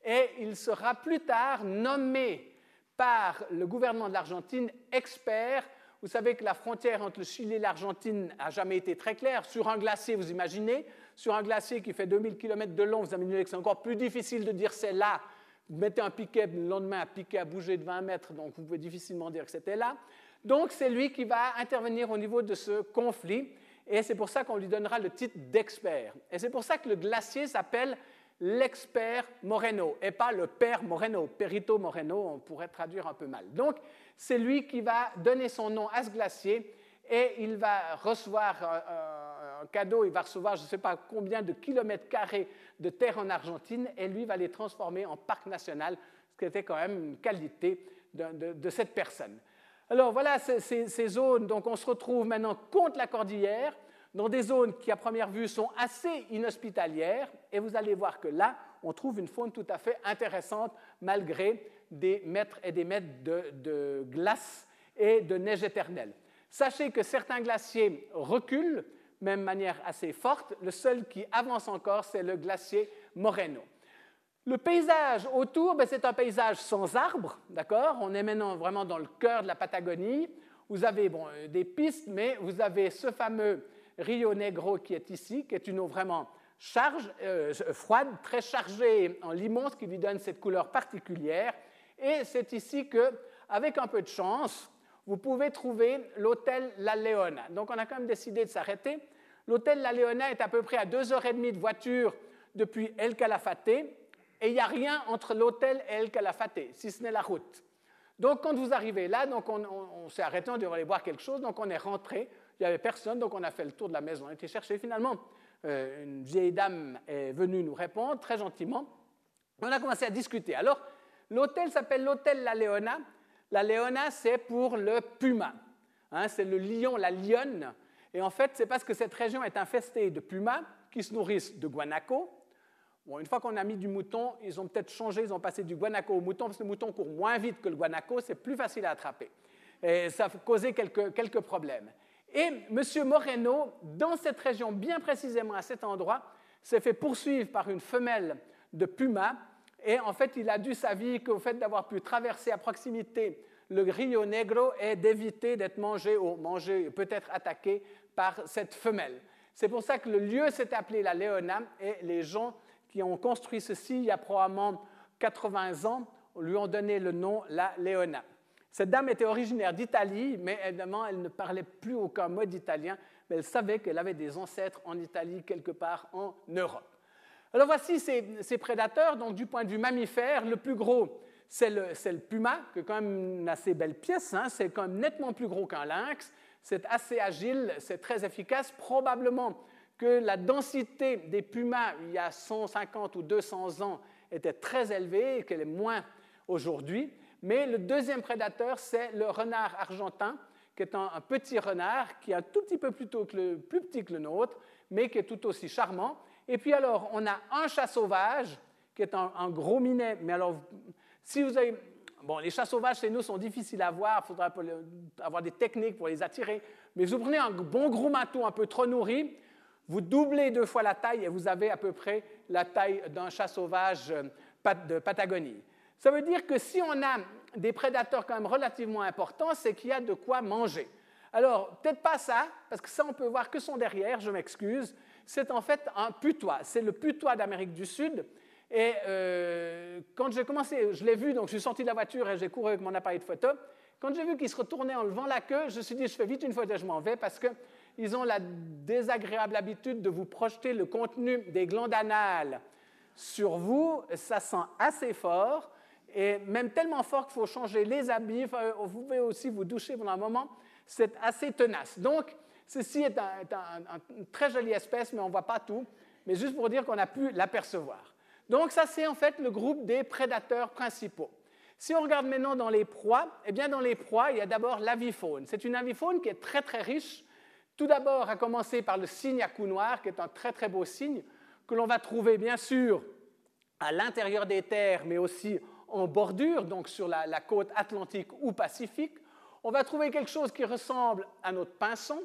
et il sera plus tard nommé par le gouvernement de l'Argentine expert. Vous savez que la frontière entre le Chili et l'Argentine n'a jamais été très claire. Sur un glacier, vous imaginez, sur un glacier qui fait 2000 km de long, vous imaginez que c'est encore plus difficile de dire c'est là. Vous mettez un piquet, le lendemain, un piquet a bougé de 20 mètres, donc vous pouvez difficilement dire que c'était là. Donc c'est lui qui va intervenir au niveau de ce conflit, et c'est pour ça qu'on lui donnera le titre d'expert. Et c'est pour ça que le glacier s'appelle l'expert Moreno, et pas le père Moreno, Perito Moreno, on pourrait traduire un peu mal. Donc c'est lui qui va donner son nom à ce glacier, et il va recevoir un, cadeau, il va recevoir je ne sais pas combien de kilomètres carrés de terre en Argentine, et lui va les transformer en parc national, ce qui était quand même une qualité de, cette personne. Alors voilà ces, zones, donc on se retrouve maintenant contre la cordillère, dans des zones qui à première vue sont assez inhospitalières, et vous allez voir que là, on trouve une faune tout à fait intéressante malgré des mètres et des mètres de glace et de neige éternelle. Sachez que certains glaciers reculent, même manière assez forte. Le seul qui avance encore, c'est le glacier Moreno. Le paysage autour, ben, c'est un paysage sans arbres, d'accord? On est maintenant vraiment dans le cœur de la Patagonie. Vous avez bon, euh, des pistes, mais vous avez ce fameux Rio Negro qui est ici, qui est une eau vraiment charge, euh, froide, très chargée en limon, ce qui lui donne cette couleur particulière. Et c'est ici que, avec un peu de chance, vous pouvez trouver l'hôtel La Leona. Donc on a quand même décidé de s'arrêter. L'hôtel La Leona est à peu près à deux heures et demie de voiture depuis El Calafate, et il n'y a rien entre l'hôtel et El Calafate, si ce n'est la route. Donc quand vous arrivez là, donc on, s'est arrêté, on devait aller boire quelque chose, donc on est rentré, il n'y avait personne, donc on a fait le tour de la maison, on a été chercher finalement. Euh, une vieille dame est venue nous répondre très gentiment. On a commencé à discuter. Alors, l'hôtel s'appelle l'hôtel La Leona, la léona, c'est pour le puma. Hein, c'est le lion, la lionne. Et en fait, c'est parce que cette région est infestée de pumas qui se nourrissent de guanaco. Bon, une fois qu'on a mis du mouton, ils ont peut-être changé, ils ont passé du guanaco au mouton, parce que le mouton court moins vite que le guanaco, c'est plus facile à attraper. Et ça a causé quelques, quelques problèmes. Et M. Moreno, dans cette région, bien précisément à cet endroit, s'est fait poursuivre par une femelle de puma et en fait, il a dû sa vie qu'au fait d'avoir pu traverser à proximité le Rio Negro et d'éviter d'être mangé ou mangé, peut-être attaqué par cette femelle. C'est pour ça que le lieu s'est appelé la Leona et les gens qui ont construit ceci il y a probablement 80 ans lui ont donné le nom la Leona. Cette dame était originaire d'Italie, mais évidemment, elle ne parlait plus aucun mot d'italien, mais elle savait qu'elle avait des ancêtres en Italie quelque part en Europe. Alors voici ces, prédateurs. Donc du point de vue mammifère, le plus gros, c'est le, le, puma, qui est quand même une assez belle pièce. Hein. C'est quand même nettement plus gros qu'un lynx. C'est assez agile, c'est très efficace. Probablement que la densité des pumas il y a 150 ou 200 ans était très élevée et qu'elle est moins aujourd'hui. Mais le deuxième prédateur, c'est le renard argentin, qui est un, petit renard qui est un tout petit peu plus, plus petit que le nôtre, mais qui est tout aussi charmant. Et puis alors, on a un chat sauvage, qui est un, gros minet. Mais alors, si vous avez... Bon, les chats sauvages chez nous sont difficiles à voir, il faudra avoir des techniques pour les attirer. Mais vous prenez un bon gros matou un peu trop nourri, vous doublez deux fois la taille et vous avez à peu près la taille d'un chat sauvage euh, de Patagonie. Ça veut dire que si on a des prédateurs quand même relativement importants, c'est qu'il y a de quoi manger. Alors, peut-être pas ça, parce que ça, on peut voir que son derrière, je m'excuse. C'est en fait un putois. C'est le putois d'Amérique du Sud. Et euh, quand j'ai commencé, je l'ai vu, donc je suis sorti de la voiture et j'ai couru avec mon appareil de photo. Quand j'ai vu qu'il se retournait en levant la queue, je me suis dit, je fais vite une photo je m'en vais parce qu'ils ont la désagréable habitude de vous projeter le contenu des glandes anales sur vous. Ça sent assez fort et même tellement fort qu'il faut changer les habits. vous pouvez aussi vous doucher pendant un moment. C'est assez tenace. Donc, ceci est, une très jolie espèce, mais on ne voit pas tout. Mais juste pour dire qu'on a pu l'apercevoir. Donc, ça, c'est en fait le groupe des prédateurs principaux. Si on regarde maintenant dans les proies, eh bien, dans les proies, il y a d'abord l'avifaune. C'est une avifaune qui est très, très riche. Tout d'abord, à commencer par le cygne à cou noir, qui est un très, très beau cygne, que l'on va trouver, bien sûr, à l'intérieur des terres, mais aussi en bordure, donc sur la, côte atlantique ou pacifique, on va trouver quelque chose qui ressemble à notre pinson,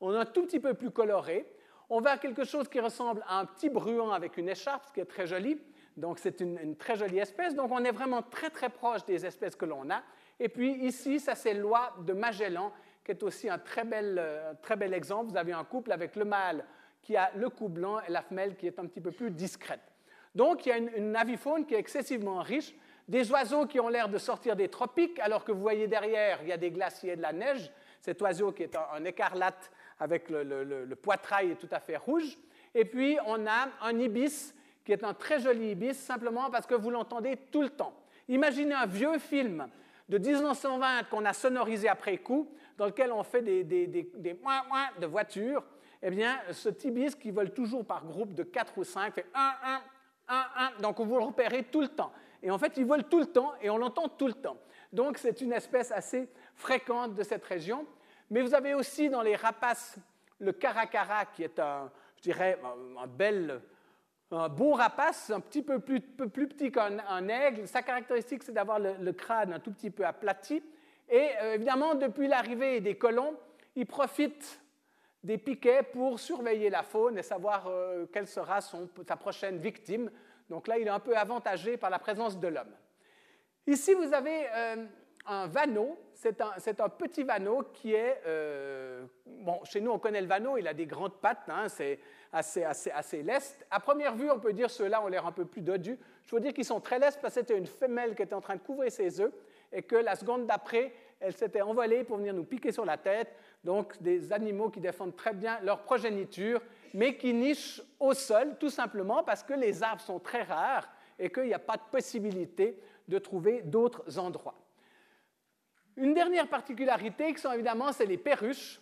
on est un tout petit peu plus coloré, on va quelque chose qui ressemble à un petit bruant avec une écharpe, ce qui est très joli, donc c'est une, très jolie espèce, donc on est vraiment très très proche des espèces que l'on a. Et puis ici, ça c'est l'oie de Magellan, qui est aussi un très bel, euh, très bel exemple. Vous avez un couple avec le mâle qui a le cou blanc et la femelle qui est un petit peu plus discrète. Donc il y a une, une avifaune qui est excessivement riche, des oiseaux qui ont l'air de sortir des tropiques, alors que vous voyez derrière, il y a des glaciers et de la neige. Cet oiseau qui est en, écarlate avec le, poitrail tout à fait rouge. Et puis, on a un ibis qui est un très joli ibis, simplement parce que vous l'entendez tout le temps. Imaginez un vieux film de 1920 qu'on a sonorisé après coup, dans lequel on fait des, des, des, de voitures. Eh bien, ce ibis qui vole toujours par groupe de 4 ou 5 fait 1, 1, 1, 1. Donc, vous le repérez tout le temps. Et en fait, ils volent tout le temps et on l'entend tout le temps. Donc, c'est une espèce assez fréquente de cette région. Mais vous avez aussi dans les rapaces le caracara, qui est un, je dirais, un, bel, un beau rapace, un petit peu plus, plus petit qu'un aigle. Sa caractéristique, c'est d'avoir le, crâne un tout petit peu aplati. Et euh, évidemment, depuis l'arrivée des colons, ils profitent des piquets pour surveiller la faune et savoir euh, quelle sera son, sa prochaine victime. Donc là, il est un peu avantagé par la présence de l'homme. Ici, vous avez euh, un vanneau. C'est un, petit vanneau qui est... Euh, bon, chez nous, on connaît le vanneau, il a des grandes pattes, hein, c'est assez, assez, assez leste. À première vue, on peut dire ceux-là ont l'air un peu plus dodus. Je veux dire qu'ils sont très lestes parce que c'était une femelle qui était en train de couvrir ses œufs et que la seconde d'après, elle s'était envolée pour venir nous piquer sur la tête. Donc, des animaux qui défendent très bien leur progéniture mais qui nichent au sol, tout simplement parce que les arbres sont très rares et qu'il n'y a pas de possibilité de trouver d'autres endroits. Une dernière particularité, qui sont évidemment, c'est les perruches.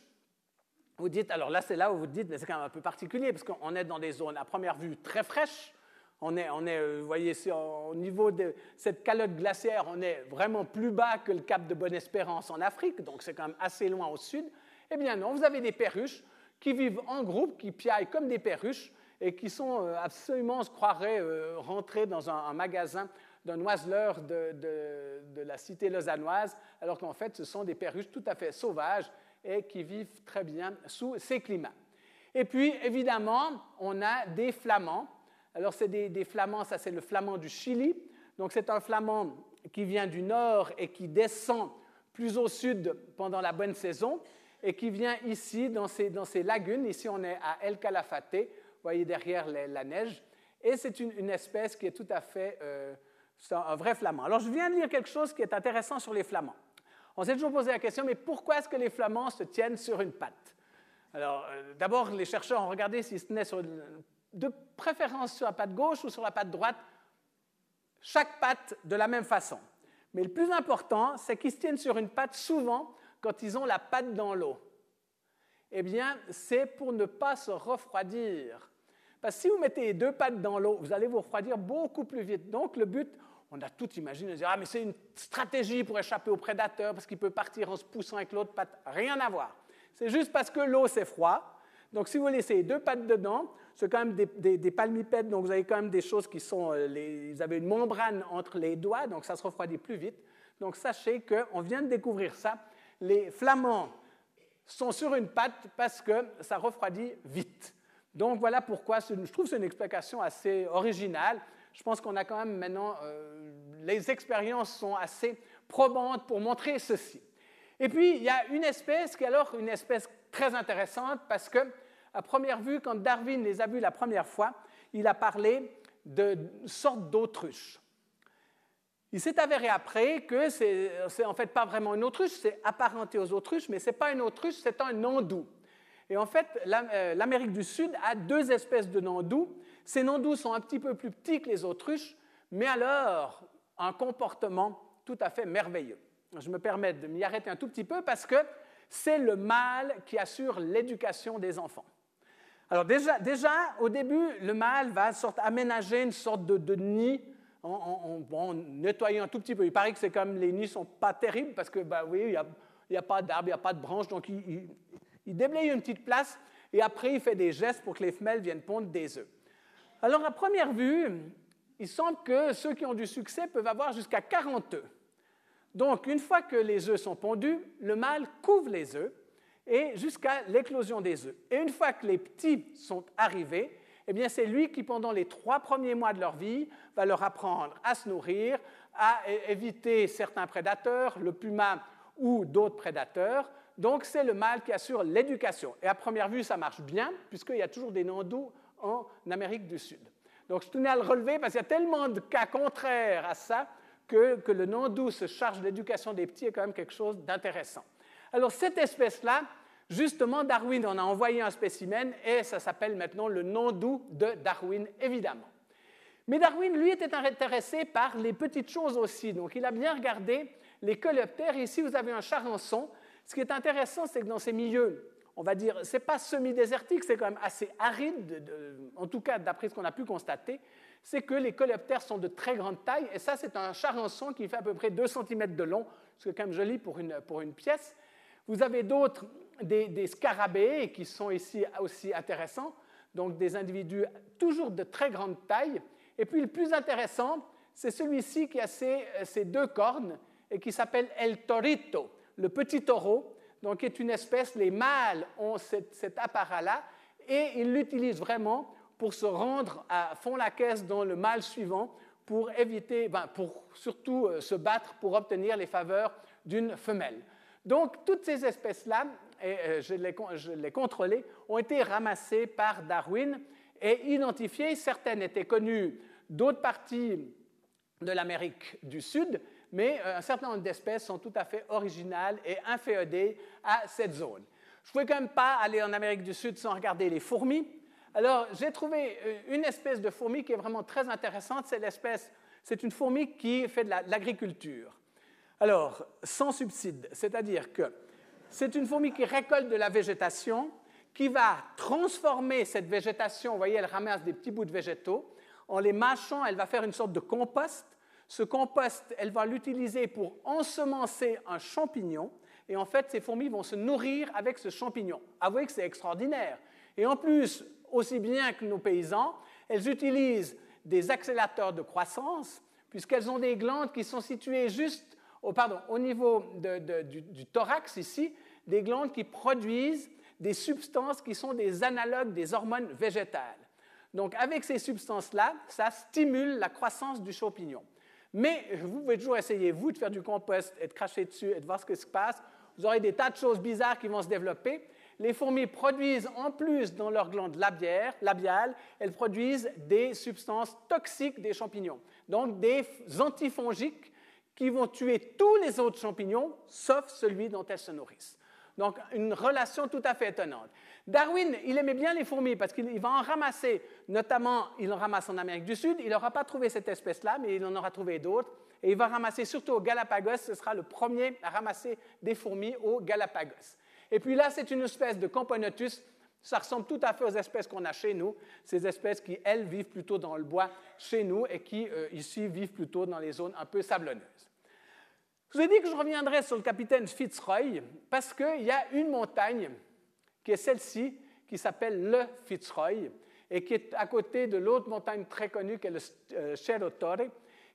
Vous dites, alors là, c'est là où vous dites, mais c'est quand même un peu particulier, parce qu'on est dans des zones à première vue très fraîches. On est, on est euh, vous voyez, au niveau de cette calotte glaciaire, on est vraiment plus bas que le cap de Bonne-Espérance en Afrique, donc c'est quand même assez loin au sud. Eh bien non, vous avez des perruches qui vivent en groupe, qui piaillent comme des perruches et qui sont euh, absolument, on se croirait, euh, rentrés dans un, magasin d'un oiseleur de, de, la cité lausannoise, alors qu'en fait, ce sont des perruches tout à fait sauvages et qui vivent très bien sous ces climats. Et puis, évidemment, on a des flamands. Alors, c'est des, des, flamands, ça c'est le flamand du Chili. Donc, c'est un flamand qui vient du nord et qui descend plus au sud pendant la bonne saison et qui vient ici, dans ces, dans ces lagunes. Ici, on est à El Calafate, vous voyez derrière la neige. Et c'est une, espèce qui est tout à fait euh, un, vrai flamand. Alors, je viens de lire quelque chose qui est intéressant sur les flamands. On s'est toujours posé la question, mais pourquoi est-ce que les flamands se tiennent sur une patte? Alors, euh, d'abord, les chercheurs ont regardé s'ils se tenaient de préférence sur la patte gauche ou sur la patte droite, chaque patte de la même façon. Mais le plus important, c'est qu'ils se tiennent sur une patte souvent quand ils ont la patte dans l'eau. Eh bien, c'est pour ne pas se refroidir. Parce que si vous mettez les deux pattes dans l'eau, vous allez vous refroidir beaucoup plus vite. Donc, le but, on a tout imaginé, dire, ah, mais c'est une stratégie pour échapper au prédateur parce qu'il peut partir en se poussant avec l'autre patte. Rien à voir. C'est juste parce que l'eau, c'est froid. Donc, si vous laissez les deux pattes dedans, c'est quand même des, palmipèdes, donc vous avez quand même des choses qui sont. Euh, vous avez une membrane entre les doigts, donc ça se refroidit plus vite. Donc, sachez qu'on vient de découvrir ça. Les flamands sont sur une patte parce que ça refroidit vite. Donc, voilà pourquoi je trouve que c'est une explication assez originale. Je pense qu'on a quand même maintenant. Euh, les expériences sont assez probantes pour montrer ceci. Et puis, il y a une espèce qui est alors une espèce très intéressante parce que, à première vue, quand Darwin les a vus la première fois, il a parlé de sorte d'autruche. Il s'est avéré après que c'est en fait pas vraiment une autruche, c'est apparenté aux autruches, mais ce n'est pas une autruche, c'est un nandou. Et en fait, euh, l'Amérique du Sud a deux espèces de nandous. Ces nandous sont un petit peu plus petits que les autruches, mais alors un comportement tout à fait merveilleux je me permets de m'y arrêter un tout petit peu parce que c'est le mâle qui assure l'éducation des enfants. Alors déjà, déjà, au début, le mâle va aménager une sorte de, nid en, nettoyant un tout petit peu. Il paraît que c'est comme les nids sont pas terribles parce que, bah oui, il n'y a, pas d'arbre, il n'y a pas de branche, donc déblaye une petite place et après il fait des gestes pour que les femelles viennent pondre des œufs. Alors à première vue, il semble que ceux qui ont du succès peuvent avoir jusqu'à 40 œufs. Donc, une fois que les œufs sont pondus, le mâle couvre les œufs et jusqu'à l'éclosion des œufs. Et une fois que les petits sont arrivés, eh bien, c'est lui qui, pendant les trois premiers mois de leur vie, va leur apprendre à se nourrir, à éviter certains prédateurs, le puma ou d'autres prédateurs. Donc, c'est le mâle qui assure l'éducation. Et à première vue, ça marche bien, puisqu'il y a toujours des nandous en Amérique du Sud. Donc, je tenais à le relever parce qu'il y a tellement de cas contraires à ça que, le nandou se charge de l'éducation des petits est quand même quelque chose d'intéressant. Alors cette espèce-là, justement, Darwin en a envoyé un spécimen et ça s'appelle maintenant le nandou de Darwin, évidemment. Mais Darwin, lui, était intéressé par les petites choses aussi. Donc il a bien regardé les coléoptères. Ici, vous avez un charançon. Ce qui est intéressant, c'est que dans ces milieux, on va dire, ce n'est pas semi-désertique, c'est quand même assez aride, en tout cas d'après ce qu'on a pu constater c'est que les coléoptères sont de très grande taille, et ça, c'est un charançon qui fait à peu près 2 cm de long, ce qui est quand même joli pour une, pièce. Vous avez d'autres, des, scarabées, qui sont ici aussi intéressants, donc des individus toujours de très grande taille. Et puis le plus intéressant, c'est celui-ci qui a ces, ces, deux cornes et qui s'appelle El Torito, le petit taureau, donc est une espèce, les mâles ont cet, cet appareil-là, et ils l'utilisent vraiment pour se rendre à fond la caisse dans le mâle suivant pour éviter, ben, pour surtout euh, se battre pour obtenir les faveurs d'une femelle. Donc, toutes ces espèces-là, et euh, je les, je les contrôlées, ont été ramassées par Darwin et identifiées. Certaines étaient connues d'autres parties de l'Amérique du Sud, mais euh, un certain nombre d'espèces sont tout à fait originales et inféodées à cette zone. Je ne pouvais quand même pas aller en Amérique du Sud sans regarder les fourmis. Alors, j'ai trouvé euh, une espèce de fourmi qui est vraiment très intéressante. C'est l'espèce, c'est une fourmi qui fait de l'agriculture. Alors, sans subside, c'est-à-dire que c'est une fourmi qui récolte de la végétation, qui va transformer cette végétation, vous voyez, elle ramasse des petits bouts de végétaux, en les mâchant, elle va faire une sorte de compost. Ce compost, elle va l'utiliser pour ensemencer un champignon, et en fait, ces fourmis vont se nourrir avec ce champignon. Avouez que c'est extraordinaire. Et en plus, aussi bien que nos paysans, elles utilisent des accélérateurs de croissance, puisqu'elles ont des glandes qui sont situées juste au, niveau du, thorax ici, des glandes qui produisent des substances qui sont des analogues des hormones végétales. Donc avec ces substances-là, ça stimule la croissance du champignon. Mais vous pouvez toujours essayer, vous, de faire du compost et de cracher dessus et de voir ce qui se passe. Vous aurez des tas de choses bizarres qui vont se développer les fourmis produisent en plus dans leur glande labiale, elles produisent des substances toxiques des champignons, donc des antifongiques qui vont tuer tous les autres champignons, sauf celui dont elles se nourrissent. Donc, une relation tout à fait étonnante. Darwin, il aimait bien les fourmis parce qu'il va en ramasser, notamment, il en ramasse en Amérique du Sud. Il n'aura pas trouvé cette espèce-là, mais il en aura trouvé d'autres. Et il va ramasser surtout au Galapagos. Ce sera le premier à ramasser des fourmis au Galapagos. Et puis là, c'est une espèce de Camponotus. Ça ressemble tout à fait aux espèces qu'on a chez nous, ces espèces qui, elles, vivent plutôt dans le bois chez nous et qui, euh, ici, vivent plutôt dans les zones un peu sablonneuses. Je vous ai dit que je reviendrai sur le capitaine Fitzroy parce qu'il y a une montagne qui est celle-ci, qui s'appelle le Fitzroy et qui est à côté de l'autre montagne très connue qui est le euh, Cerro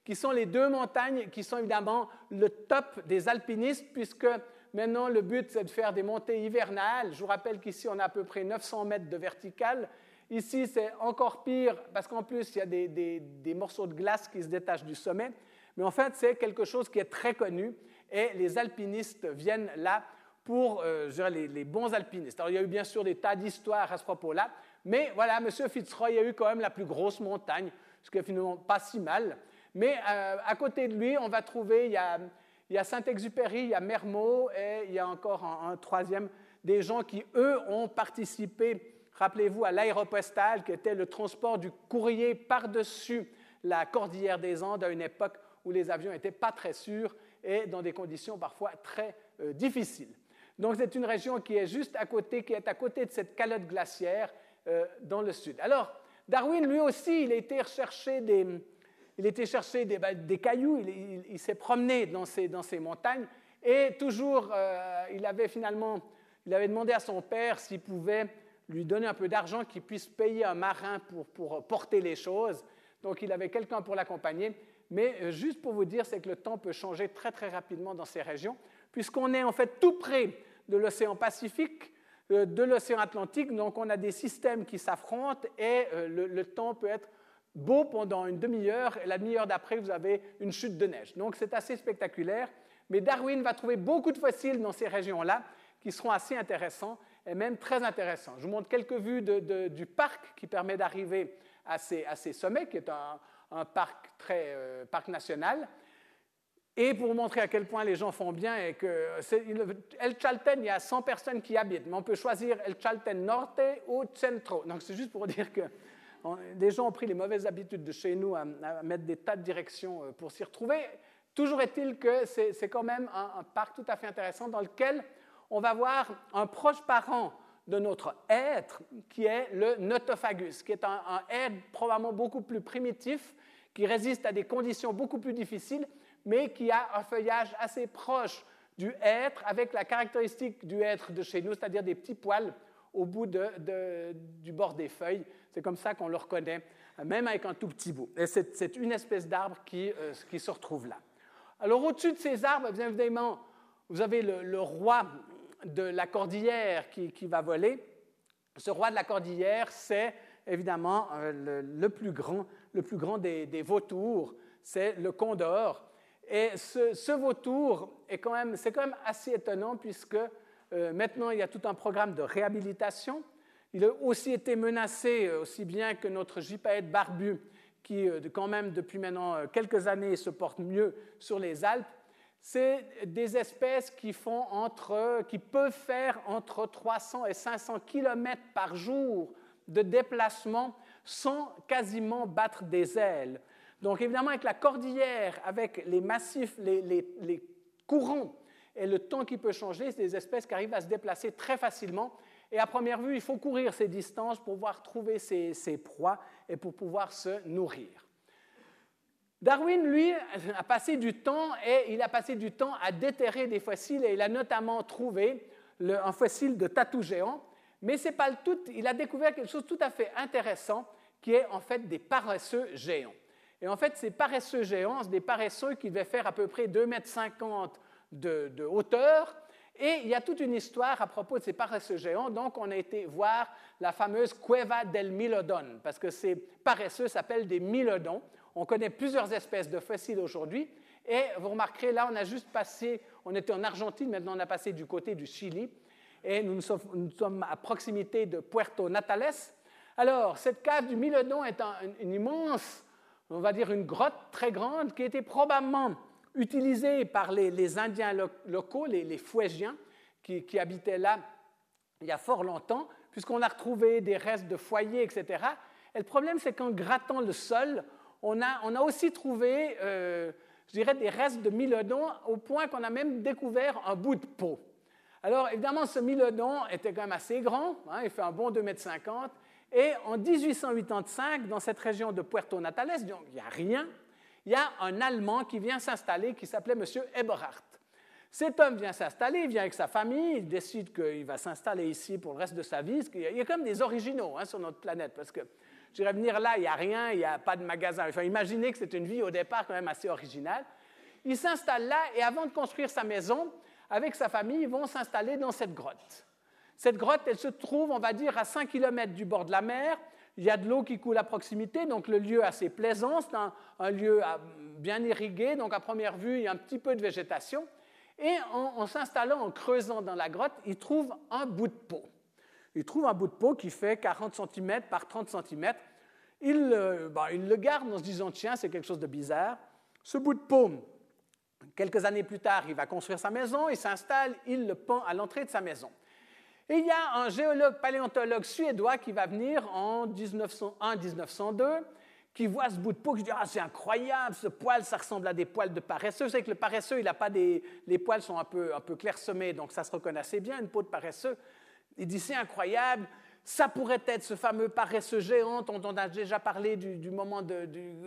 qui sont les deux montagnes qui sont évidemment le top des alpinistes puisque maintenant le but c'est de faire des montées hivernales. Je vous rappelle qu'ici on a à peu près 900 mètres de vertical. Ici c'est encore pire parce qu'en plus il y a des morceaux de glace qui se détachent du sommet. Mais en fait, c'est quelque chose qui est très connu et les alpinistes viennent là pour euh, les, les, bons alpinistes. Alors, il y a eu bien sûr des tas d'histoires à ce propos-là, mais voilà, M. Fitzroy a eu quand même la plus grosse montagne, ce qui est finalement pas si mal. Mais euh, à côté de lui, on va trouver, il y a, Saint-Exupéry, il y a Mermot et il y a encore un, un troisième, des gens qui, eux, ont participé, rappelez-vous, à l'aéropostal, qui était le transport du courrier par-dessus la cordillère des Andes à une époque où les avions n'étaient pas très sûrs et dans des conditions parfois très euh, difficiles. Donc c'est une région qui est juste à côté, qui est à côté de cette calotte glaciaire euh, dans le sud. Alors Darwin, lui aussi, il des, il était chercher des, ben, des cailloux, il, s'est promené dans ces, dans ces, montagnes et toujours, euh, il avait finalement, il avait demandé à son père s'il pouvait lui donner un peu d'argent, qu'il puisse payer un marin pour, pour porter les choses. Donc il avait quelqu'un pour l'accompagner mais euh, juste pour vous dire, c'est que le temps peut changer très très rapidement dans ces régions, puisqu'on est en fait tout près de l'océan Pacifique, euh, de l'océan Atlantique, donc on a des systèmes qui s'affrontent et euh, le, temps peut être beau pendant une demi-heure et la demi-heure d'après, vous avez une chute de neige. Donc c'est assez spectaculaire, mais Darwin va trouver beaucoup de fossiles dans ces régions-là qui seront assez intéressants et même très intéressants. Je vous montre quelques vues du parc qui permet d'arriver à ces, à ces, sommets, qui est un, un parc, très, euh, parc national. Et pour montrer à quel point les gens font bien, et que El Chalten, il y a 100 personnes qui habitent, mais on peut choisir El Chalten Norte ou Centro. Donc c'est juste pour dire que des gens ont pris les mauvaises habitudes de chez nous à, mettre des tas de directions euh, pour s'y retrouver. Toujours est-il que c'est quand même un, parc tout à fait intéressant dans lequel on va voir un proche parent de notre être, qui est le notophagus, qui est un, être probablement beaucoup plus primitif, qui résiste à des conditions beaucoup plus difficiles, mais qui a un feuillage assez proche du être, avec la caractéristique du être de chez nous, c'est-à-dire des petits poils au bout du bord des feuilles. C'est comme ça qu'on le reconnaît, même avec un tout petit bout. Et c'est une espèce d'arbre qui, euh, qui, se retrouve là. Alors au-dessus de ces arbres, bien évidemment, vous avez le roi de la cordillère qui, va voler. Ce roi de la cordillère, c'est évidemment euh, le, plus grand, le plus grand des, vautours, c'est le condor. Et ce, vautour est quand même, c'est quand même assez étonnant puisque euh, maintenant il y a tout un programme de réhabilitation. Il a aussi été menacé, euh, aussi bien que notre gypaète barbu, qui quand même depuis maintenant quelques années se porte mieux sur les Alpes c'est des espèces qui, font entre, qui peuvent faire entre 300 et 500 km par jour de déplacement sans quasiment battre des ailes. Donc évidemment, avec la cordillère, avec les massifs, les, les, courants et le temps qui peut changer, c'est des espèces qui arrivent à se déplacer très facilement. Et à première vue, il faut courir ces distances pour pouvoir trouver ses proies et pour pouvoir se nourrir. Darwin, lui, a passé du temps et il a passé du temps à déterrer des fossiles et il a notamment trouvé un fossile de tatou géant. Mais ce n'est pas le tout, il a découvert quelque chose de tout à fait intéressant qui est en fait des paresseux géants. Et en fait, ces paresseux géants, c'est des paresseux qui devaient faire à peu près 2,50 mètres de, de hauteur. Et il y a toute une histoire à propos de ces paresseux géants. Donc, on a été voir la fameuse Cueva del Milodon, parce que ces paresseux s'appellent des milodons. On connaît plusieurs espèces de fossiles aujourd'hui. Et vous remarquerez, là, on a juste passé, on était en Argentine, maintenant on a passé du côté du Chili. Et nous sommes, à proximité de Puerto Natales. Alors, cette cave du Milodon est une immense, on va dire une grotte très grande, qui était probablement utilisée par les, Indiens locaux, les, les qui, habitaient là il y a fort longtemps, puisqu'on a retrouvé des restes de foyers, etc. Et le problème, c'est qu'en grattant le sol, on a, aussi trouvé, euh, je dirais, des restes de mylodon, au point qu'on a même découvert un bout de peau. Alors, évidemment, ce mylodon était quand même assez grand, hein, il fait un bon 2,50 m, et en 1885, dans cette région de Puerto Natales, donc il n'y a rien, il y a un Allemand qui vient s'installer qui s'appelait M. Eberhardt. Cet homme vient s'installer, il vient avec sa famille, il décide qu'il va s'installer ici pour le reste de sa vie. Il y a comme des originaux hein, sur notre planète, parce que je dirais venir là, il n'y a rien, il n'y a pas de magasin. Enfin, imaginez que c'est une vie au départ quand même assez originale. Il s'installe là et avant de construire sa maison, avec sa famille, ils vont s'installer dans cette grotte. Cette grotte, elle se trouve, on va dire, à 5 km du bord de la mer. Il y a de l'eau qui coule à proximité, donc le lieu assez plaisant. C'est un, lieu ah, bien irrigué, donc à première vue, il y a un petit peu de végétation. Et en, s'installant, en creusant dans la grotte, il trouve un bout de peau. Il trouve un bout de peau qui fait 40 cm par 30 cm. Il, bah, il le garde en se disant, tiens, c'est quelque chose de bizarre. Ce bout de peau, quelques années plus tard, il va construire sa maison, il s'installe, il le pend à l'entrée de sa maison. Et il y a un géologue paléontologue suédois qui va venir en 1901-1902, qui voit ce bout de peau, qui dit Ah, c'est incroyable, ce poil, ça ressemble à des poils de paresseux. Vous savez que le paresseux, il a pas des. Les poils sont un peu, un peu clairsemés, donc ça se reconnaît assez bien, une peau de paresseux. Il dit C'est incroyable, ça pourrait être ce fameux paresseux géant dont on a déjà parlé du, moment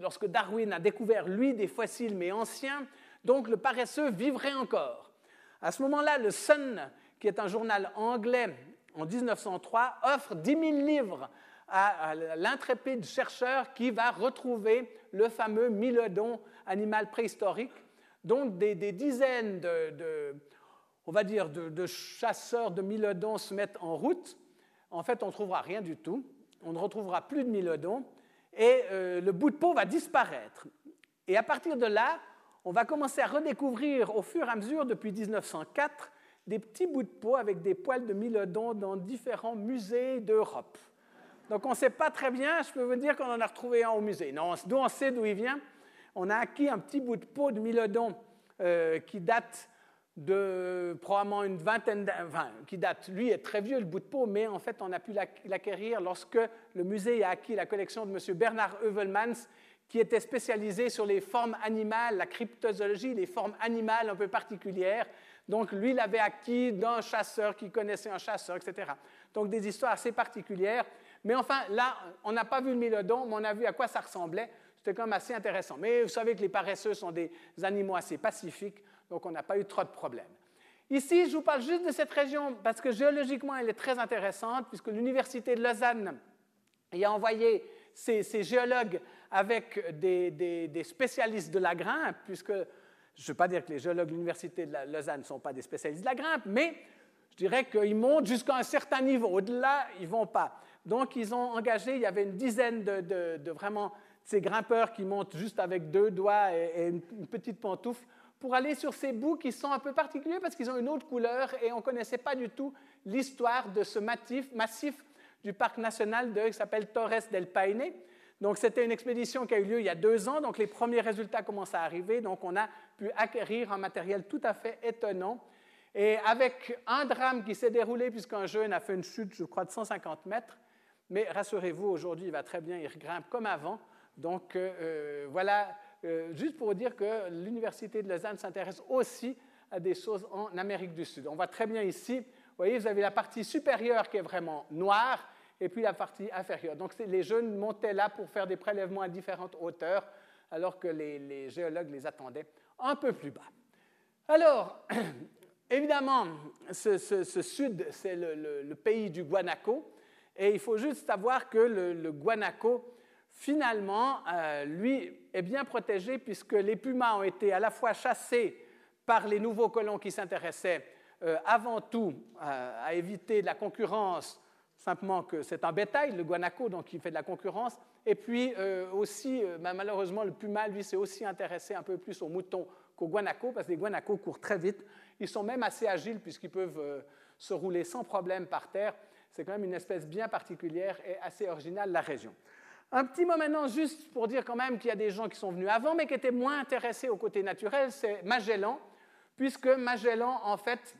lorsque Darwin a découvert, lui, des fossiles, mais anciens. Donc le paresseux vivrait encore. À ce moment-là, le Sun qui est un journal anglais en 1903, offre 10 000 livres à, l'intrépide chercheur qui va retrouver le fameux mylodon animal préhistorique. Donc des, dizaines de, on va dire, de, chasseurs de mylodons se mettent en route. En fait, on ne trouvera rien du tout. On ne retrouvera plus de mylodons. Et euh, le bout de peau va disparaître. Et à partir de là, on va commencer à redécouvrir au fur et à mesure, depuis 1904, des petits bouts de peau avec des poils de mylodon dans différents musées d'Europe. Donc on ne sait pas très bien, je peux vous dire qu'on en a retrouvé un au musée. Non, nous on sait d'où il vient. On a acquis un petit bout de peau de mylodon euh, qui date de probablement une vingtaine enfin, qui date, lui est très vieux le bout de peau, mais en fait on a pu l'acquérir lorsque le musée a acquis la collection de M. Bernard Heuvelmans, qui était spécialisé sur les formes animales, la cryptozoologie, les formes animales un peu particulières, donc, lui, il avait acquis d'un chasseur qui connaissait un chasseur, etc. Donc, des histoires assez particulières. Mais enfin, là, on n'a pas vu le mylodon, mais on a vu à quoi ça ressemblait. C'était quand même assez intéressant. Mais vous savez que les paresseux sont des animaux assez pacifiques, donc on n'a pas eu trop de problèmes. Ici, je vous parle juste de cette région parce que géologiquement, elle est très intéressante, puisque l'Université de Lausanne y a envoyé ses, géologues avec des, spécialistes de la grimpe, puisque je ne veux pas dire que les géologues de l'Université de Lausanne ne sont pas des spécialistes de la grimpe, mais je dirais qu'ils montent jusqu'à un certain niveau. Au-delà, ils ne vont pas. Donc, ils ont engagé, il y avait une dizaine de, vraiment ces grimpeurs qui montent juste avec deux doigts et, une, petite pantoufle pour aller sur ces bouts qui sont un peu particuliers parce qu'ils ont une autre couleur et on ne connaissait pas du tout l'histoire de ce massif, du parc national de, qui s'appelle Torres del Paine. Donc, c'était une expédition qui a eu lieu il y a deux ans, donc les premiers résultats commencent à arriver, donc on a pu acquérir un matériel tout à fait étonnant. Et avec un drame qui s'est déroulé, puisqu'un jeune a fait une chute, je crois, de 150 mètres, mais rassurez-vous, aujourd'hui, il va très bien, il grimpe comme avant. Donc, euh, euh, voilà, euh, juste pour vous dire que l'Université de Lausanne s'intéresse aussi à des choses en Amérique du Sud. On voit très bien ici, vous voyez, vous avez la partie supérieure qui est vraiment noire, et puis la partie inférieure. Donc les jeunes montaient là pour faire des prélèvements à différentes hauteurs, alors que les, géologues les attendaient un peu plus bas. Alors, *clears throat* évidemment, ce, sud, c'est le, pays du guanaco, et il faut juste savoir que le, guanaco, finalement, euh, lui, est bien protégé puisque les pumas ont été à la fois chassés par les nouveaux colons qui s'intéressaient euh, avant tout euh, à éviter la concurrence simplement que c'est un bétail, le guanaco, donc il fait de la concurrence. Et puis aussi, bah, malheureusement, le puma, lui, s'est aussi intéressé un peu plus aux moutons qu'aux guanacos, parce que les guanacos courent très vite. Ils sont même assez agiles puisqu'ils peuvent se rouler sans problème par terre. C'est quand même une espèce bien particulière et assez originale, la région. Un petit mot maintenant, juste pour dire quand même qu'il y a des gens qui sont venus avant, mais qui étaient moins intéressés au côté naturel, c'est Magellan, puisque Magellan, en fait,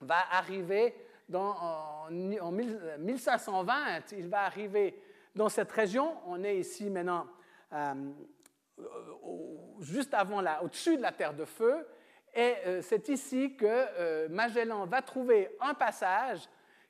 va arriver dans, en, 1520, il va arriver dans cette région. On est ici maintenant euh, juste avant au-dessus de la Terre de Feu. Et euh, c'est ici que euh, Magellan va trouver un passage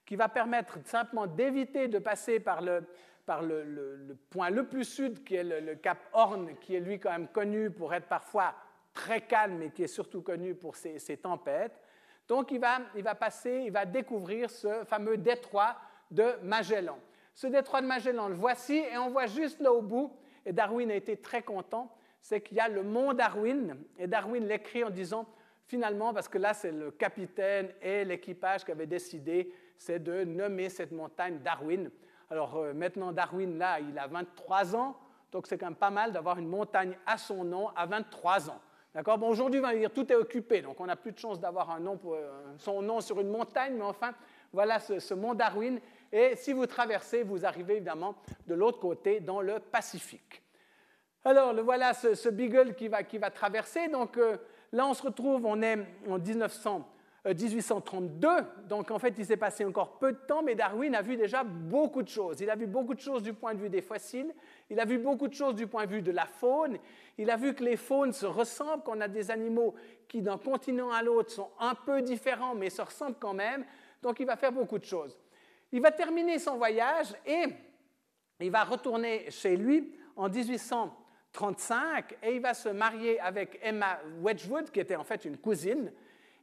qui va permettre simplement d'éviter de passer par le, par le, point le plus sud, qui est le, cap Horn, qui est lui quand même connu pour être parfois très calme et qui est surtout connu pour ses, tempêtes. Donc il va, il va passer, il va découvrir ce fameux détroit de Magellan. Ce détroit de Magellan, le voici, et on voit juste là au bout, et Darwin a été très content, c'est qu'il y a le mont Darwin, et Darwin l'écrit en disant, finalement, parce que là c'est le capitaine et l'équipage qui avaient décidé, c'est de nommer cette montagne Darwin. Alors euh, maintenant, Darwin, là, il a 23 ans, donc c'est quand même pas mal d'avoir une montagne à son nom à 23 ans. D'accord? Bon, Aujourd'hui, on va dire tout est occupé, donc on n'a plus de chance d'avoir un nom euh, son nom sur une montagne, mais enfin, voilà ce, mont Darwin. Et si vous traversez, vous arrivez évidemment de l'autre côté, dans le Pacifique. Alors, le, voilà ce, Beagle qui va, qui va traverser. Donc euh, là, on se retrouve, on est en 1900. 1832. Euh, Donc en fait, il s'est passé encore peu de temps, mais Darwin a vu déjà beaucoup de choses. Il a vu beaucoup de choses du point de vue des fossiles, il a vu beaucoup de choses du point de vue de la faune, il a vu que les faunes se ressemblent, qu'on a des animaux qui d'un continent à l'autre sont un peu différents, mais se ressemblent quand même. Donc il va faire beaucoup de choses. Il va terminer son voyage et il va retourner chez lui en 1835 et il va se marier avec Emma Wedgwood, qui était en fait une cousine.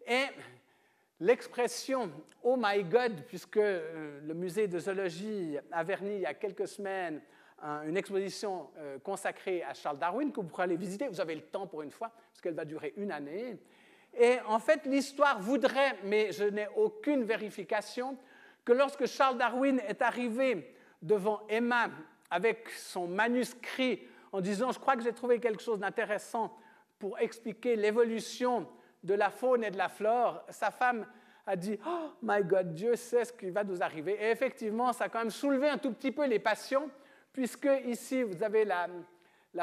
Et L'expression Oh my God, puisque euh, le musée de zoologie a verni il y a quelques semaines une exposition euh, consacrée à Charles Darwin que vous pourrez aller visiter, vous avez le temps pour une fois, parce qu'elle va durer une année. Et en fait, l'histoire voudrait, mais je n'ai aucune vérification, que lorsque Charles Darwin est arrivé devant Emma avec son manuscrit en disant Je crois que j'ai trouvé quelque chose d'intéressant pour expliquer l'évolution de la faune et de la flore, sa femme a dit Oh my God, Dieu sait ce qui va nous arriver. Et effectivement, ça a quand même soulevé un tout petit peu les passions, puisque ici, vous avez la,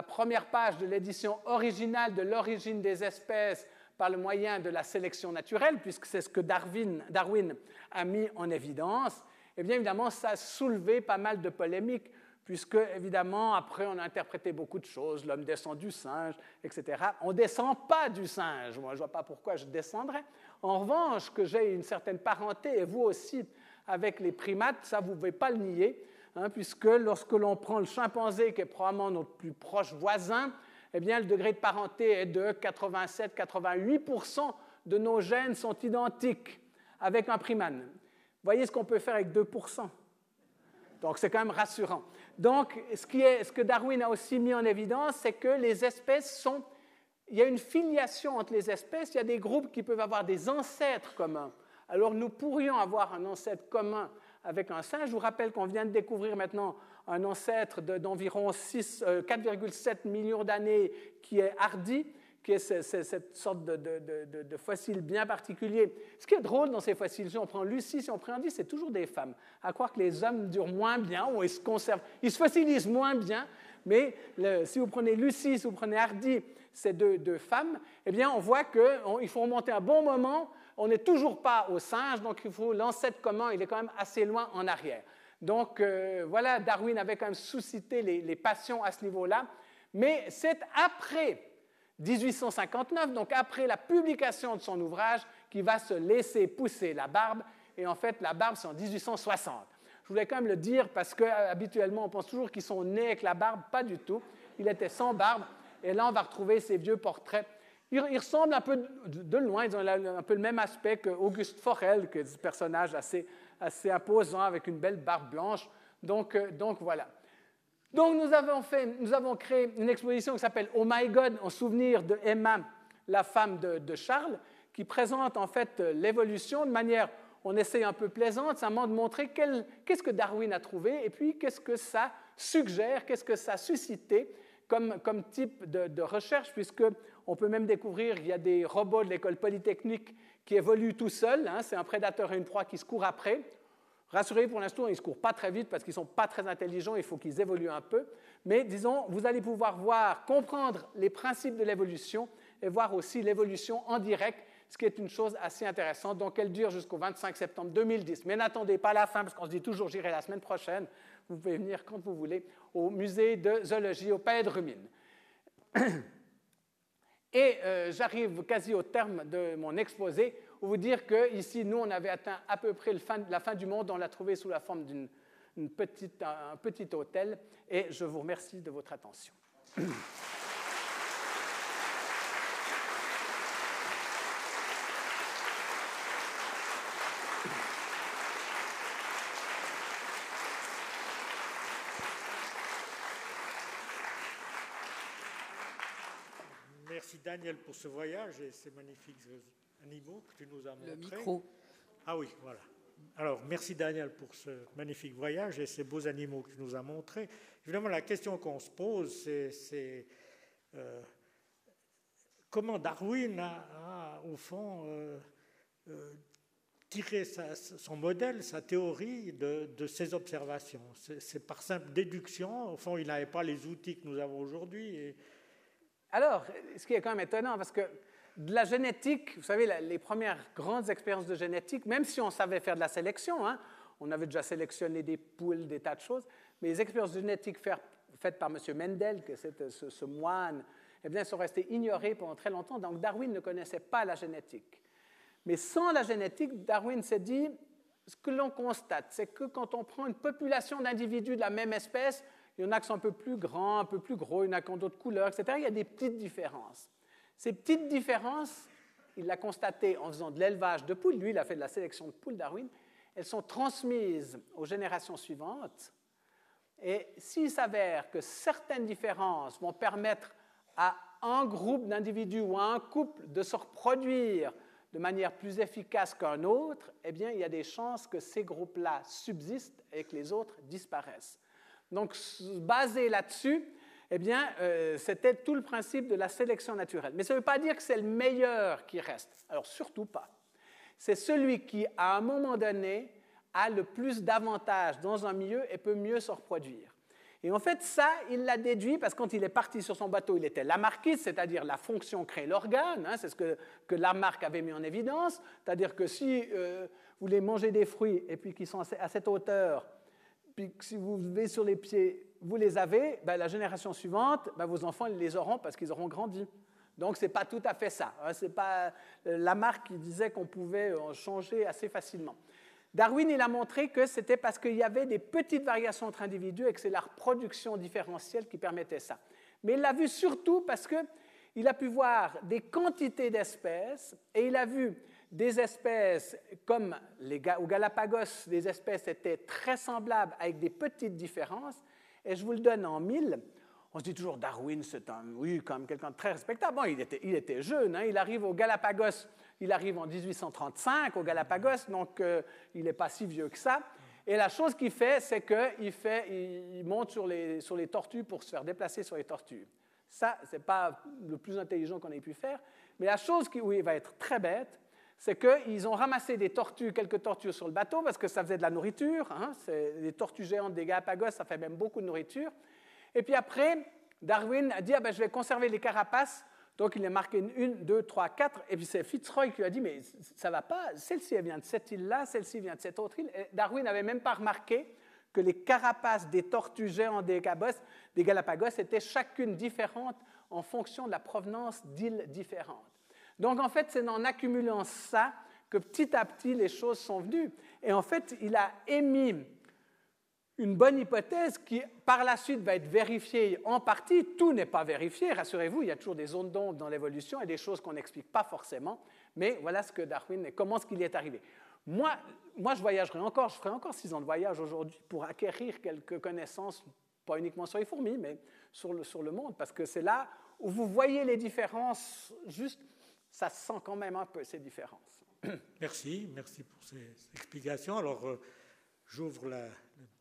première page de l'édition originale de l'origine des espèces par le moyen de la sélection naturelle, puisque c'est ce que Darwin, Darwin a mis en évidence. Et bien évidemment, ça a soulevé pas mal de polémiques puisque évidemment, après, on a interprété beaucoup de choses, l'homme descend du singe, etc. On ne descend pas du singe, moi je ne vois pas pourquoi je descendrais. En revanche, que j'ai une certaine parenté, et vous aussi, avec les primates, ça vous ne pouvez pas le nier, hein, puisque lorsque l'on prend le chimpanzé, qui est probablement notre plus proche voisin, eh bien, le degré de parenté est de 87-88% de nos gènes sont identiques avec un primate. Voyez ce qu'on peut faire avec 2%. Donc c'est quand même rassurant. Donc ce, que Darwin a aussi mis en évidence, c'est que les espèces sont... Il y a une filiation entre les espèces, il y a des groupes qui peuvent avoir des ancêtres communs. Alors nous pourrions avoir un ancêtre commun avec un singe. Je vous rappelle qu'on vient de découvrir maintenant un ancêtre d'environ 4,7 euh, millions d'années qui est hardy qui est cette sorte de, fossile bien particulier. Ce qui est drôle dans ces fossiles, si on prend Lucie, si on prend Andy, c'est toujours des femmes. À croire que les hommes durent moins bien ou ils se conservent, ils se fossilisent moins bien, mais si vous prenez Lucie, si vous prenez Hardy, ces deux, femmes, eh bien, on voit qu'il faut remonter un bon moment. On n'est toujours pas au singe, donc il faut l'ancêtre commun, il est quand même assez loin en arrière. Donc euh, voilà, Darwin avait quand même suscité les passions à ce niveau-là, mais c'est après 1859, donc après la publication de son ouvrage, qui va se laisser pousser la barbe. Et en fait, la barbe, c'est en 1860. Je voulais quand même le dire parce qu'habituellement, on pense toujours qu'ils sont nés avec la barbe. Pas du tout. Il était sans barbe. Et là, on va retrouver ces vieux portraits. Ils, ressemblent un peu de loin, ils ont un peu le même aspect qu'Auguste Forel, qui est ce personnage assez, assez imposant avec une belle barbe blanche. Donc, euh, donc voilà. Donc nous avons, fait, nous avons créé une exposition qui s'appelle Oh My God, en souvenir de Emma, la femme de, Charles, qui présente en fait l'évolution de manière, on essaie un peu plaisante, simplement de montrer qu'est-ce que Darwin a trouvé et puis qu'est-ce que ça suggère, qu'est-ce que ça a suscité comme, type de, recherche, puisqu'on peut même découvrir qu'il y a des robots de l'école polytechnique qui évoluent tout seuls, hein, c'est un prédateur et une proie qui se courent après. Rassurez-vous, pour l'instant, ils ne se courent pas très vite parce qu'ils ne sont pas très intelligents, il faut qu'ils évoluent un peu. Mais disons, vous allez pouvoir voir, comprendre les principes de l'évolution et voir aussi l'évolution en direct, ce qui est une chose assez intéressante. Donc, elle dure jusqu'au 25 septembre 2010. Mais n'attendez pas la fin, parce qu'on se dit toujours j'irai la semaine prochaine. Vous pouvez venir quand vous voulez au musée de zoologie au Palais de Rumine. *coughs* Et euh, j'arrive quasi au terme de mon exposé pour vous dire qu'ici, nous, on avait atteint à peu près la fin du monde. On l'a trouvé sous la forme d'un petit hôtel. Et je vous remercie de votre attention. Merci Daniel pour ce voyage et ces magnifiques animaux que tu nous as montrés. Le micro. Ah oui, voilà. Alors, merci Daniel pour ce magnifique voyage et ces beaux animaux que tu nous as montrés. Évidemment, la question qu'on se pose, c'est euh, comment Darwin a, au fond, euh, euh, tiré son modèle, sa théorie de, de ces observations. C'est par simple déduction. Au fond, il n'avait pas les outils que nous avons aujourd'hui. Et, alors, ce qui est quand même étonnant, parce que de la génétique, vous savez, les premières grandes expériences de génétique, même si on savait faire de la sélection, hein, on avait déjà sélectionné des poules, des tas de choses, mais les expériences génétiques faites par M. Mendel, que c'est ce, ce, moine, eh bien, sont restées ignorées pendant très longtemps. Donc Darwin ne connaissait pas la génétique. Mais sans la génétique, Darwin s'est dit, ce que l'on constate, c'est que quand on prend une population d'individus de la même espèce, il y en a qui sont un peu plus grands, un peu plus gros, il y en a qui ont d'autres couleurs, etc. Il y a des petites différences. Ces petites différences, il l'a constaté en faisant de l'élevage de poules, lui il a fait de la sélection de poules Darwin, elles sont transmises aux générations suivantes. Et s'il s'avère que certaines différences vont permettre à un groupe d'individus ou à un couple de se reproduire de manière plus efficace qu'un autre, eh bien, il y a des chances que ces groupes-là subsistent et que les autres disparaissent. Donc, basé là-dessus, eh bien, euh, c'était tout le principe de la sélection naturelle. Mais ça ne veut pas dire que c'est le meilleur qui reste. Alors, surtout pas. C'est celui qui, à un moment donné, a le plus d'avantages dans un milieu et peut mieux se reproduire. Et en fait, ça, il l'a déduit parce que quand il est parti sur son bateau, il était lamarckiste, c'est-à-dire la fonction crée l'organe, hein, c'est ce que, que, Lamarck avait mis en évidence, c'est-à-dire que si euh, vous voulez manger des fruits et puis qu'ils sont à cette hauteur, puis si vous levez sur les pieds, vous les avez, ben, la génération suivante, ben, vos enfants ils les auront parce qu'ils auront grandi. Donc, ce n'est pas tout à fait ça. Hein. C'est pas euh, Lamarck qui disait qu'on pouvait changer assez facilement. Darwin, il a montré que c'était parce qu'il y avait des petites variations entre individus et que c'est la reproduction différentielle qui permettait ça. Mais il l'a vu surtout parce qu'il a pu voir des quantités d'espèces et il a vu des espèces comme les, au Galapagos, des espèces étaient très semblables avec des petites différences. Et je vous le donne en mille. On se dit toujours Darwin, c'est un, oui, comme quelqu'un de très respectable. Bon, il était, il était jeune, hein. il arrive au Galapagos, il arrive en 1835 au Galapagos, donc euh, il n'est pas si vieux que ça. Et la chose qu'il fait, c'est qu'il fait, il monte sur les, sur les tortues pour se faire déplacer sur les tortues. Ça, ce n'est pas le plus intelligent qu'on ait pu faire. Mais la chose qui, où il va être très bête, c'est qu'ils ont ramassé des tortues, quelques tortues sur le bateau, parce que ça faisait de la nourriture. Hein, des tortues géantes des Galapagos, ça fait même beaucoup de nourriture. Et puis après, Darwin a dit ah ben, je vais conserver les carapaces. Donc il a marqué une, deux, trois, quatre. Et puis c'est Fitzroy qui lui a dit mais ça va pas, celle-ci vient de cette île-là, celle-ci vient de cette autre île. Et Darwin n'avait même pas remarqué que les carapaces des tortues géantes des Galapagos, des Galapagos étaient chacune différente en fonction de la provenance d'îles différentes. Donc en fait, c'est en accumulant ça que petit à petit les choses sont venues. Et en fait, il a émis une bonne hypothèse qui, par la suite, va être vérifiée en partie. Tout n'est pas vérifié, rassurez-vous, il y a toujours des zones d'ombre dans l'évolution et des choses qu'on n'explique pas forcément. Mais voilà ce que Darwin comment ce qu'il est arrivé. Moi, moi, je voyagerai encore, je ferai encore six ans de voyage aujourd'hui pour acquérir quelques connaissances, pas uniquement sur les fourmis, mais sur le, sur le monde, parce que c'est là où vous voyez les différences juste ça sent quand même un peu ces différences. *coughs* Merci, merci pour ces explications. Alors, euh, j'ouvre la,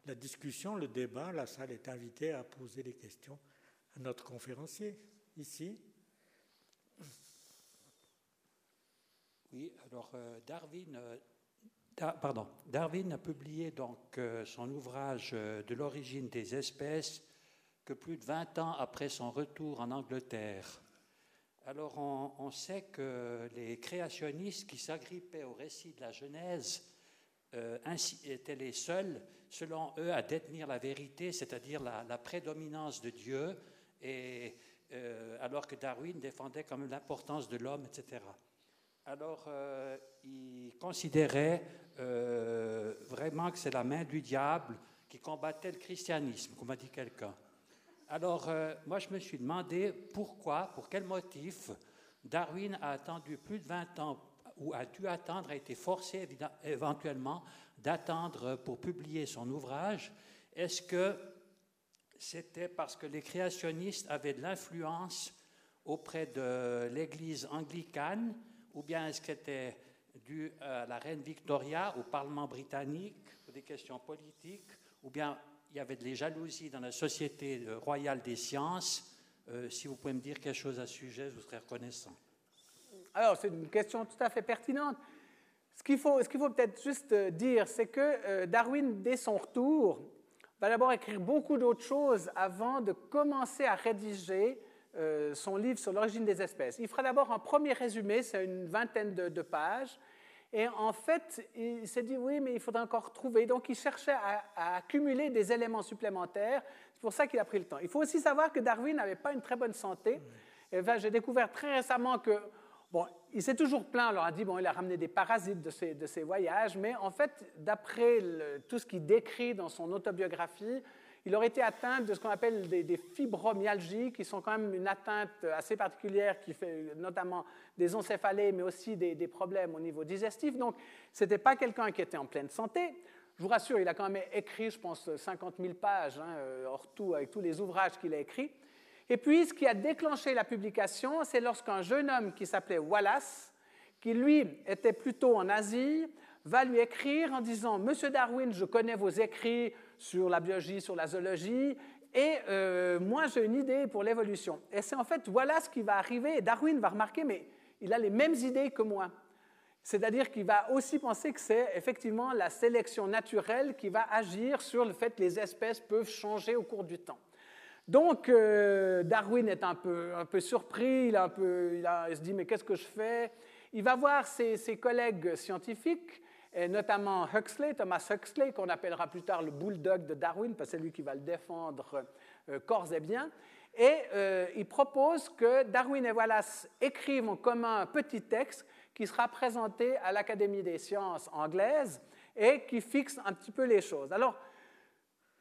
la, discussion, le débat. La salle est invitée à poser des questions à notre conférencier, ici. Oui, alors euh, Darwin, euh, pardon, Darwin a publié donc son ouvrage De l'origine des espèces que plus de 20 ans après son retour en Angleterre. Alors on, sait que les créationnistes qui s'agrippaient au récit de la Genèse euh, étaient les seuls, selon eux, à détenir la vérité, c'est-à-dire la, prédominance de Dieu, et, euh, alors que Darwin défendait comme l'importance de l'homme, etc. Alors, euh, il considérait vraiment que c'est la main du diable qui combattait le christianisme, comme a dit quelqu'un. Alors, moi, je me suis demandé pourquoi, pour quel motif Darwin a attendu plus de 20 ans ou a dû attendre, a été forcé éventuellement d'attendre pour publier son ouvrage, est-ce que c'était parce que les créationnistes avaient de l'influence auprès de l'Église anglicane, ou bien est-ce que c'était dû à la reine Victoria, au Parlement britannique, pour des questions politiques, ou bien il y avait des jalousies dans la Société royale des sciences euh, Si vous pouvez me dire quelque chose à ce sujet, je vous serais reconnaissant. Alors, c'est une question tout à fait pertinente. Ce qu'il faut, faut peut-être juste euh, dire, c'est que euh, Darwin, dès son retour, va d'abord écrire beaucoup d'autres choses avant de commencer à rédiger euh, son livre sur l'origine des espèces. Il fera d'abord un premier résumé, c'est une vingtaine de, pages. Et en fait, il s'est dit, oui, mais il faudra encore trouver. Donc, il cherchait à, accumuler des éléments supplémentaires. C'est pour ça qu'il a pris le temps. Il faut aussi savoir que Darwin n'avait pas une très bonne santé. J'ai découvert très récemment que Bon, il s'est toujours plaint, alors a dit, bon, il a ramené des parasites de ses voyages, mais en fait, d'après tout ce qu'il décrit dans son autobiographie, il aurait été atteint de ce qu'on appelle des, fibromyalgies, qui sont quand même une atteinte assez particulière qui fait notamment des encéphalées, mais aussi des, problèmes au niveau digestif. Donc, ce n'était pas quelqu'un qui était en pleine santé. Je vous rassure, il a quand même écrit, je pense, 50 000 pages, hein, hors tout, avec tous les ouvrages qu'il a écrits. Et puis, ce qui a déclenché la publication, c'est lorsqu'un jeune homme qui s'appelait Wallace, qui lui était plutôt en Asie, va lui écrire en disant Monsieur Darwin, je connais vos écrits sur la biologie, sur la zoologie, et euh, moi j'ai une idée pour l'évolution. Et c'est en fait Wallace qui va arriver, Darwin va remarquer, mais il a les mêmes idées que moi. C'est-à-dire qu'il va aussi penser que c'est effectivement la sélection naturelle qui va agir sur le fait que les espèces peuvent changer au cours du temps. Donc, euh, Darwin est un peu, un peu surpris, il, un peu, il, se dit, mais qu'est-ce que je fais? Il va voir ses, collègues scientifiques, et notamment Huxley, Thomas Huxley, qu'on appellera plus tard le bulldog de Darwin, parce que c'est lui qui va le défendre euh, corps et bien. Et euh, il propose que Darwin et Wallace écrivent en commun un petit texte qui sera présenté à l'Académie des sciences anglaise et qui fixe un petit peu les choses. Alors,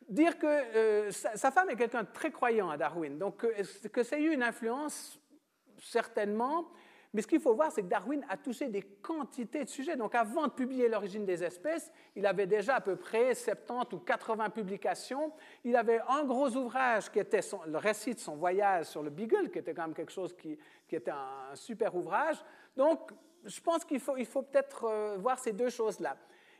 dire que euh, sa, femme est quelqu'un de très croyant à Darwin, donc euh, que ça a eu une influence, certainement, mais ce qu'il faut voir, c'est que Darwin a touché des quantités de sujets. Donc avant de publier L'origine des espèces, il avait déjà à peu près 70 ou 80 publications. Il avait un gros ouvrage qui était le récit de son voyage sur le Beagle, qui était quand même quelque chose qui, était un, super ouvrage. Donc je pense qu'il faut, peut-être euh, voir ces deux choses-là.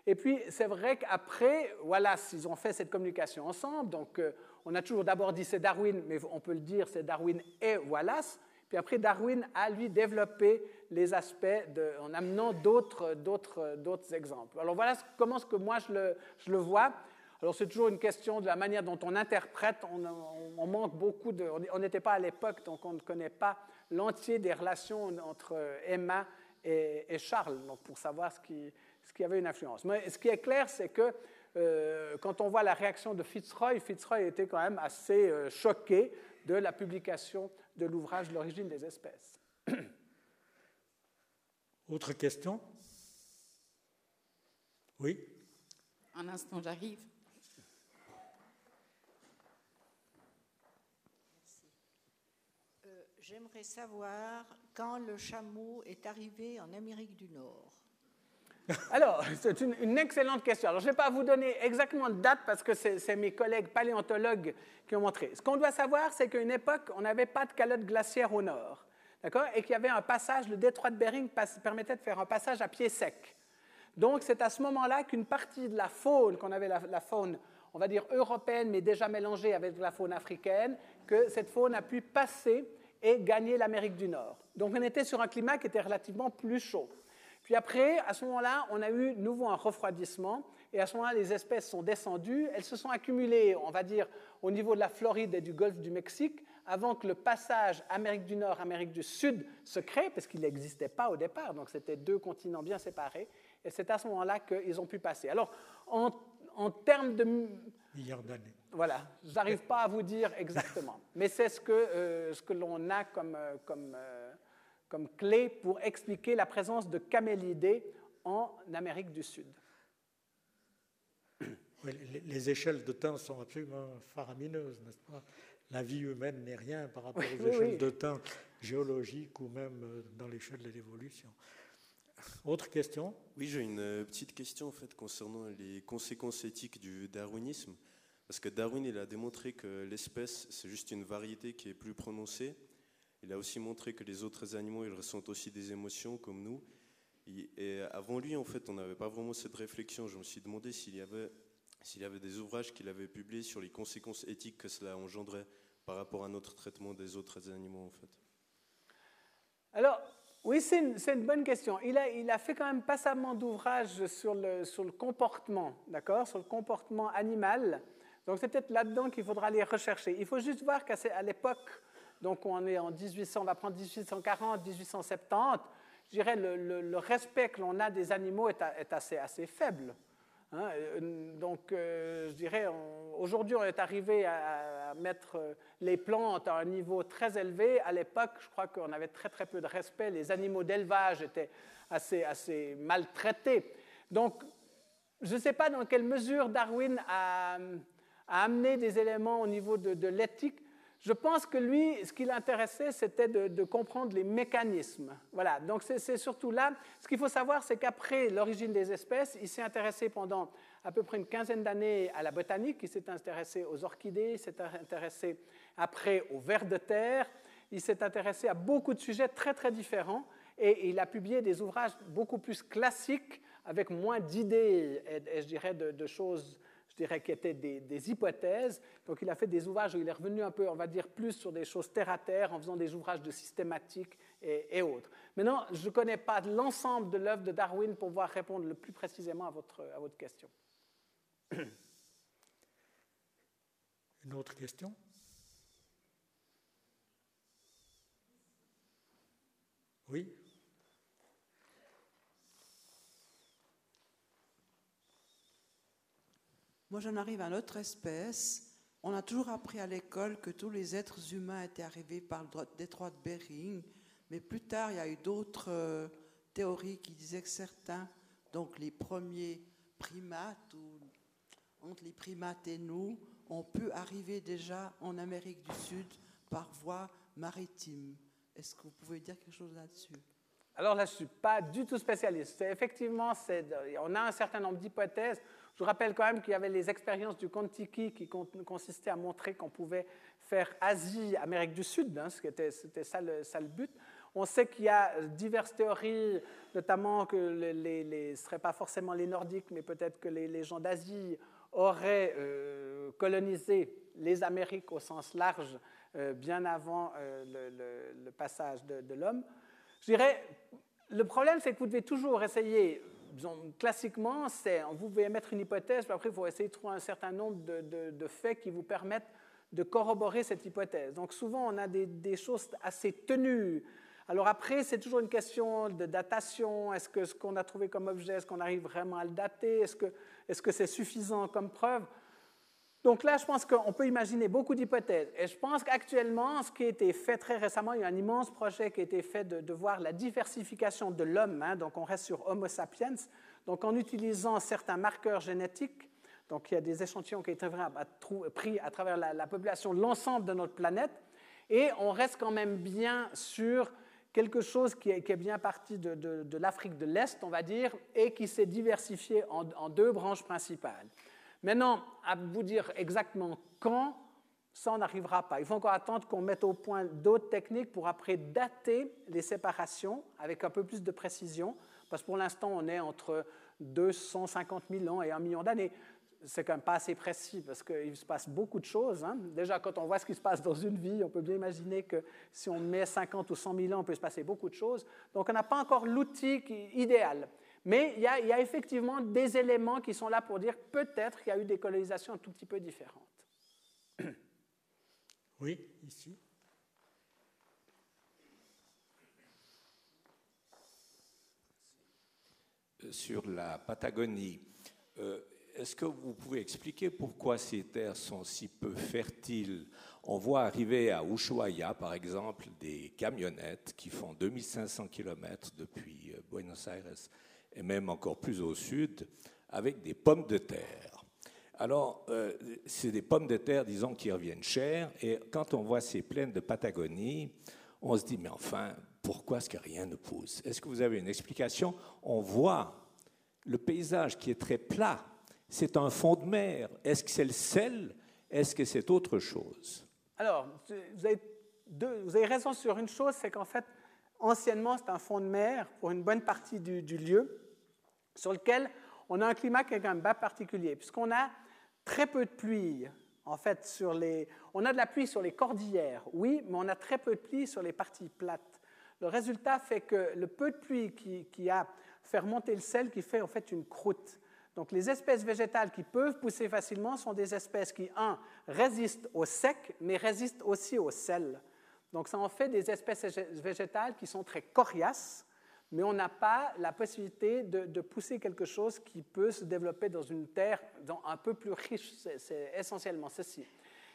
Et puis, c'est vrai qu'après, voilà, ils ont fait cette communication ensemble. Donc, euh, on a toujours d'abord dit c'est Darwin, mais on peut le dire c'est Darwin et Wallace. Puis après, Darwin a, lui, développé les aspects en amenant d'autres, d'autres, d'autres exemples. Alors voilà comment ce que moi je le, je le vois. Alors c'est toujours une question de la manière dont on interprète. On, manque beaucoup. On n'était pas à l'époque, donc on ne connaît pas l'entier des relations entre Emma et, et Charles, donc pour savoir ce qui, ce qui avait une influence. Mais ce qui est clair, c'est que euh, quand on voit la réaction de Fitzroy, Fitzroy était quand même assez euh, choqué de la publication de l'ouvrage L'origine des espèces. *clears throat* Autre question? Oui? Un instant, j'arrive. Euh, j'aimerais savoir quand le chameau est arrivé en Amérique du Nord. Alors, c'est une, excellente question. Alors, je ne vais pas vous donner exactement de date parce que c'est mes collègues paléontologues qui ont montré. Ce qu'on doit savoir, c'est qu'à une époque, on n'avait pas de calotte glaciaire au nord. D'accord Et qu'il y avait un passage, le détroit de Bering permettait de faire un passage à pied sec. Donc, c'est à ce moment-là qu'une partie de la faune, qu'on avait la, faune, on va dire européenne, mais déjà mélangée avec la faune africaine, que cette faune a pu passer et gagner l'Amérique du Nord. Donc, on était sur un climat qui était relativement plus chaud. Puis après, à ce moment-là, on a eu nouveau un refroidissement, et à ce moment-là, les espèces sont descendues, elles se sont accumulées, on va dire, au niveau de la Floride et du golfe du Mexique, avant que le passage Amérique du Nord, Amérique du Sud se crée, parce qu'il n'existait pas au départ, donc c'était deux continents bien séparés, et c'est à ce moment-là qu'ils ont pu passer. Alors, en, en termes de... Milliards d'années. Voilà, je n'arrive pas à vous dire exactement, *laughs* mais c'est ce que, euh, ce que l'on a comme, euh, comme, euh, comme clé pour expliquer la présence de camélidés en Amérique du Sud. Oui, les, les échelles de temps sont absolument faramineuses, n'est-ce pas? La vie humaine n'est rien par rapport Oui, aux oui, échelles oui. de temps géologiques ou même euh, dans l'échelle de l'évolution. Autre question? Oui, j'ai une euh, petite question en fait concernant les conséquences éthiques du darwinisme. Parce que Darwin, il a démontré que l'espèce, c'est juste une variété qui est plus prononcée. Il a aussi montré que les autres animaux, ils ressentent aussi des émotions comme nous. Et avant lui, en fait, on n'avait pas vraiment cette réflexion. Je me suis demandé s'il y avait, s'il y avait des ouvrages qu'il avait publiés sur les conséquences éthiques que cela engendrait par rapport à notre traitement des autres animaux, en fait. Alors, oui, c'est une, bonne question. Il a, il a fait quand même passamment d'ouvrages sur le, sur le comportement, d'accord, sur le comportement animal. Donc c'est peut-être là-dedans qu'il faudra les rechercher. Il faut juste voir qu'à l'époque, donc on est en 1800, on va prendre 1840, 1870, je dirais le, le- respect que l'on a des animaux est, assez, faible. Hein, euh, donc, euh, je dirais, aujourd'hui, on est arrivé à, mettre euh, les plantes à un niveau très élevé. À l'époque, je crois qu'on avait très, très peu de respect. Les animaux d'élevage étaient assez, assez maltraités. Donc, je ne sais pas dans quelle mesure Darwin a, amené des éléments au niveau de l'éthique. Je pense que lui, ce qui l'intéressait, c'était de, comprendre les mécanismes. Voilà, donc c'est surtout là. Ce qu'il faut savoir, c'est qu'après l'origine des espèces, il s'est intéressé pendant à peu près une quinzaine d'années à la botanique, il s'est intéressé aux orchidées, il s'est intéressé après aux vers de terre, il s'est intéressé à beaucoup de sujets très très différents et il a publié des ouvrages beaucoup plus classiques avec moins d'idées et, je dirais de, de choses dirais, qui étaient des, hypothèses. Donc, il a fait des ouvrages où il est revenu un peu, on va dire, plus sur des choses terre à terre, en faisant des ouvrages de systématique et, et autres. Maintenant, je ne connais pas l'ensemble de l'œuvre de Darwin pour pouvoir répondre le plus précisément à votre, à votre question. *coughs* Une autre question? Oui Moi, j'en arrive à notre espèce. On a toujours appris à l'école que tous les êtres humains étaient arrivés par le détroit de Bering, mais plus tard, il y a eu d'autres euh, théories qui disaient que certains, donc les premiers primates, ou entre les primates et nous, ont pu arriver déjà en Amérique du Sud par voie maritime. Est-ce que vous pouvez dire quelque chose là-dessus? Alors là, je ne suis pas du tout spécialiste. Effectivement, on a un certain nombre d'hypothèses. Je vous rappelle quand même qu'il y avait les expériences du Kon-Tiki qui con- consistaient à montrer qu'on pouvait faire Asie, Amérique du Sud, hein, c'était ça le, ça le but. On sait qu'il y a diverses théories, notamment que ce ne seraient pas forcément les Nordiques, mais peut-être que les, gens d'Asie auraient euh, colonisé les Amériques au sens large euh, bien avant euh, le, passage de l'homme. Je dirais, le problème, c'est que vous devez toujours essayer, classiquement, c'est, vous pouvez mettre une hypothèse, puis après, il faut essayer de trouver un certain nombre de, faits qui vous permettent de corroborer cette hypothèse. Donc souvent, on a des, choses assez tenues. Alors après, c'est toujours une question de datation. Est-ce que ce qu'on a trouvé comme objet, est-ce qu'on arrive vraiment à le dater? Est-ce que c'est suffisant comme preuve? Donc là, je pense qu'on peut imaginer beaucoup d'hypothèses. Et je pense qu'actuellement, ce qui a été fait très récemment, il y a un immense projet qui a été fait de, voir la diversification de l'homme. hein. donc on reste sur Homo sapiens. Donc en utilisant certains marqueurs génétiques, donc il y a des échantillons qui ont été pris à travers la, la population, l'ensemble de notre planète, et on reste quand même bien sur quelque chose qui est, bien parti de, l'Afrique de l'Est, on va dire, et qui s'est diversifié en deux branches principales. Maintenant, à vous dire exactement quand, ça, on n'arrivera pas. Il faut encore attendre qu'on mette au point d'autres techniques pour après dater les séparations avec un peu plus de précision, parce que pour l'instant, on est entre 250 000 ans et un million d'années. C'est quand même pas assez précis parce qu'il se passe beaucoup de choses. hein. Déjà, quand on voit ce qui se passe dans une vie, on peut bien imaginer que si on met 50 ou 100 000 ans, il peut se passer beaucoup de choses. Donc, on n'a pas encore l'outil idéal. Mais il y, a, effectivement des éléments qui sont là pour dire peut-être qu'il y a eu des colonisations un tout petit peu différentes. *coughs* Oui, ici. Euh, sur la Patagonie, euh, est-ce que vous pouvez expliquer pourquoi ces terres sont si peu fertiles? On voit arriver à Ushuaia, par exemple, des camionnettes qui font 2500 km depuis euh, Buenos Aires et même encore plus au sud, avec des pommes de terre. Alors, euh, c'est des pommes de terre, disons, qui reviennent chères, et quand on voit ces plaines de Patagonie, on se dit, mais enfin, pourquoi est-ce que rien ne pousse? Est-ce que vous avez une explication? On voit le paysage qui est très plat, c'est un fond de mer. Est-ce que c'est le sel? Est-ce que c'est autre chose? Alors, vous avez, vous avez, raison sur une chose, c'est qu'en fait, anciennement, c'est un fond de mer pour une bonne partie du, lieu, sur lequel on a un climat qui est quand même bas particulier, puisqu'on a très peu de pluie. En fait, sur les, on a de la pluie sur les cordillères, oui, mais on a très peu de pluie sur les parties plates. Le résultat fait que le peu de pluie qui, qui a fait remonter le sel, qui fait en fait une croûte. Donc les espèces végétales qui peuvent pousser facilement sont des espèces qui, un, résistent au sec, mais résistent aussi au sel. Donc ça en fait des espèces végétales qui sont très coriaces, mais on n'a pas la possibilité de, pousser quelque chose qui peut se développer dans une terre un peu plus riche. C'est essentiellement ceci.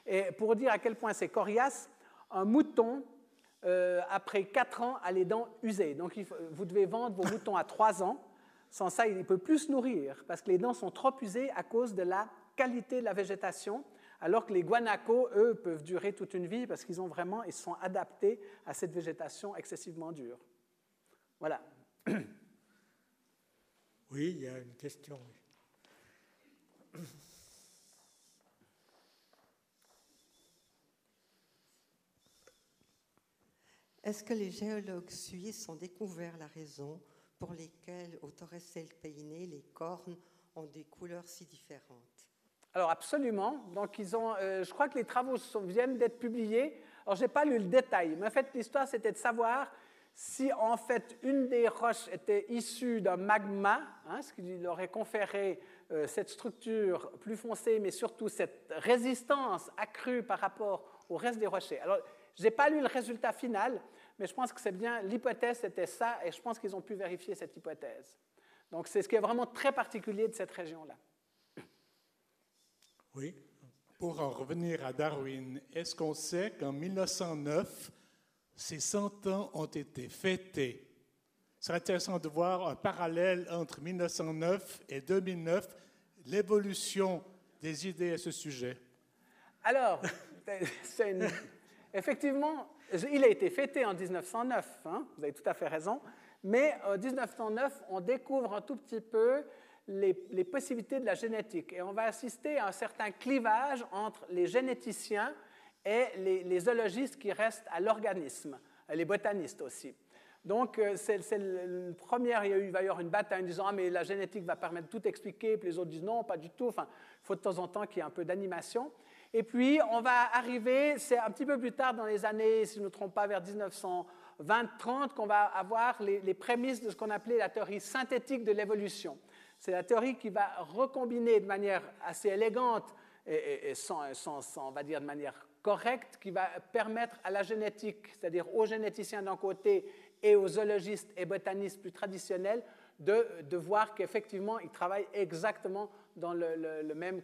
Et pour dire à quel point c'est coriace, un mouton, euh, après 4 ans, a les dents usées. Donc vous devez vendre vos moutons à 3 ans sans ça, il ne peut plus se nourrir parce que les dents sont trop usées à cause de la qualité de la végétation, alors que les guanacos, eux, peuvent durer toute une vie parce qu'ils ont vraiment, ils sont adaptés à cette végétation excessivement dure. Voilà. *coughs* Oui, il y a une question. *coughs* Est-ce que les géologues suisses ont découvert la raison pour lesquels, au Torres Peiné, les cornes ont des couleurs si différentes? Alors absolument. Donc ils ont, euh, je crois que les travaux viennent d'être publiés. Alors je n'ai pas lu le détail, mais en fait l'histoire c'était de savoir si en fait une des roches était issue d'un magma, hein, ce qui lui aurait conféré euh, cette structure plus foncée, mais surtout cette résistance accrue par rapport au reste des rochers. Alors je n'ai pas lu le résultat final, mais je pense que c'est bien, l'hypothèse c'était ça, et je pense qu'ils ont pu vérifier cette hypothèse. Donc c'est ce qui est vraiment très particulier de cette région-là. Oui. Pour en revenir à Darwin, est-ce qu'on sait qu'en 1909, ces 100 ans ont été fêtés? Ce serait intéressant de voir un parallèle entre 1909 et 2009, l'évolution des idées à ce sujet. Alors, *laughs* une... effectivement, il a été fêté en 1909, hein, vous avez tout à fait raison, mais en 1909, on découvre un tout petit peu les, possibilités de la génétique et on va assister à un certain clivage entre les généticiens et les, zoologistes qui restent à l'organisme, les botanistes aussi. Donc, euh, c'est le premier, il, va y avoir une bataille en disant Ah, mais la génétique va permettre de tout expliquer, puis les autres disent Non, pas du tout. Enfin, il faut de temps en temps qu'il y ait un peu d'animation. Et puis, on va arriver, c'est un petit peu plus tard dans les années, si je ne me trompe pas, vers 1920-30, qu'on va avoir les, prémices de ce qu'on appelait la théorie synthétique de l'évolution. C'est la théorie qui va recombiner de manière assez élégante et, sans, on va dire de manière correcte, qui va permettre à la génétique, c'est-à-dire aux généticiens d'un côté et aux zoologistes et botanistes plus traditionnels, de, de voir qu'effectivement, ils travaillent exactement dans le, même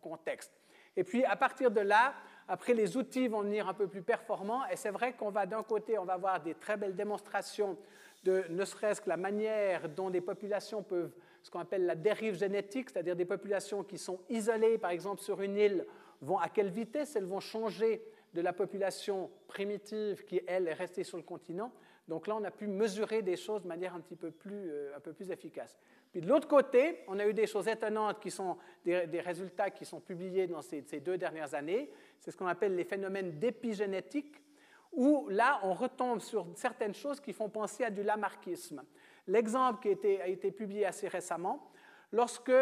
contexte. Et puis, à partir de là, après, les outils vont venir un peu plus performants. Et c'est vrai qu'on va, d'un côté, on va avoir des très belles démonstrations de ne serait-ce que la manière dont des populations peuvent, ce qu'on appelle la dérive génétique, c'est-à-dire des populations qui sont isolées, par exemple, sur une île, vont à quelle vitesse? Elles vont changer de la population primitive qui, elle, est restée sur le continent. Donc là, on a pu mesurer des choses de manière un petit peu plus, euh, un peu plus efficace. Puis de l'autre côté, on a eu des choses étonnantes qui sont des, résultats qui sont publiés dans ces, deux dernières années. C'est ce qu'on appelle les phénomènes d'épigénétique, où là, on retombe sur certaines choses qui font penser à du lamarckisme. L'exemple qui a été, publié assez récemment, lorsque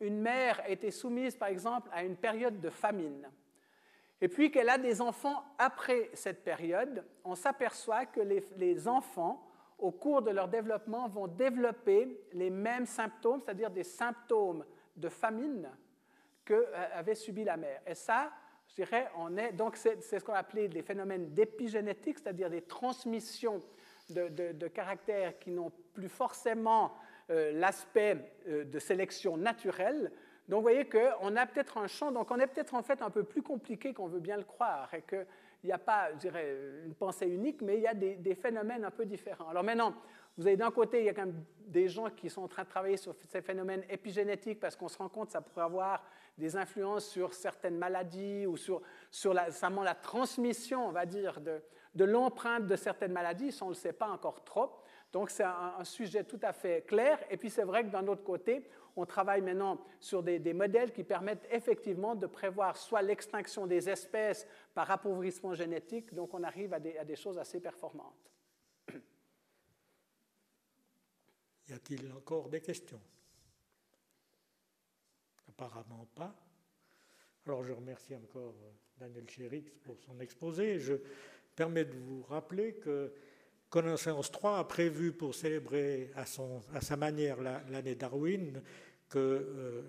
une mère a été soumise, par exemple, à une période de famine, et puis qu'elle a des enfants après cette période, on s'aperçoit que les enfants au cours de leur développement, vont développer les mêmes symptômes, c'est-à-dire des symptômes de famine qu'avait euh, subi la mère. Et ça, je dirais, on est, donc c'est ce qu'on appelait des phénomènes d'épigénétique, c'est-à-dire des transmissions de, caractères qui n'ont plus forcément l'aspect de sélection naturelle. Donc vous voyez qu'on a peut-être un champ, donc on est peut-être en fait un peu plus compliqué qu'on veut bien le croire, et qu'il n'y a pas, je dirais, une pensée unique, mais il y a des, phénomènes un peu différents. Alors maintenant, vous avez d'un côté, il y a quand même des gens qui sont en train de travailler sur ces phénomènes épigénétiques parce qu'on se rend compte que ça pourrait avoir des influences sur certaines maladies ou sur, sur la transmission, on va dire, de, de l'empreinte de certaines maladies. On ne le sait pas encore trop. Donc, c'est un, sujet tout à fait clair. Et puis, c'est vrai que d'un autre côté, on travaille maintenant sur des, des, modèles qui permettent effectivement de prévoir soit l'extinction des espèces par appauvrissement génétique, donc on arrive à des, à des choses assez performantes. Y a-t-il encore des questions? Apparemment pas. Alors je remercie encore euh, Daniel Chérix pour son exposé. Je permets de vous rappeler que Connaissance 3 a prévu pour célébrer à, sa manière l'année Darwin euh,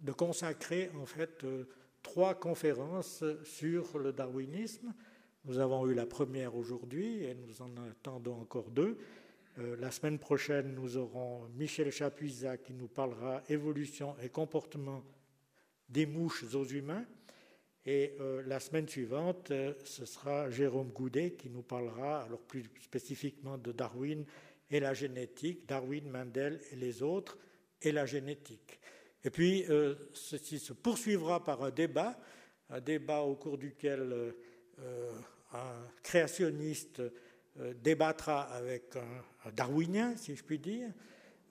de consacrer en fait euh, trois conférences sur le darwinisme. Nous avons eu la première aujourd'hui et nous en attendons encore deux. Euh, la semaine prochaine, nous aurons Michel Chapuisat qui nous parlera évolution et comportement des mouches aux humains. Et euh, la semaine suivante, euh, ce sera Jérôme Goudet qui nous parlera alors plus spécifiquement de Darwin et la génétique, Darwin, Mendel et les autres, et la génétique. Et puis, ceci se poursuivra par un débat, un débat au cours duquel un créationniste euh, débattra avec un, darwinien, si je puis dire.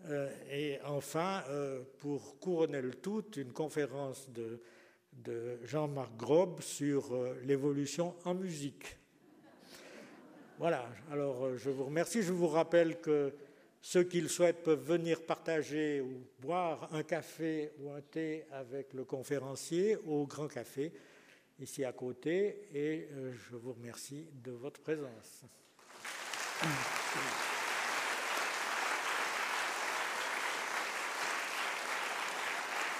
Euh, et enfin, euh, pour couronner le tout, une conférence de, de Jean-Marc Grob sur l'évolution en musique. Voilà, alors je vous remercie. Je vous rappelle que ceux qui le souhaitent peuvent venir partager ou boire un café ou un thé avec le conférencier au Grand Café, ici à côté, et je vous remercie de votre présence.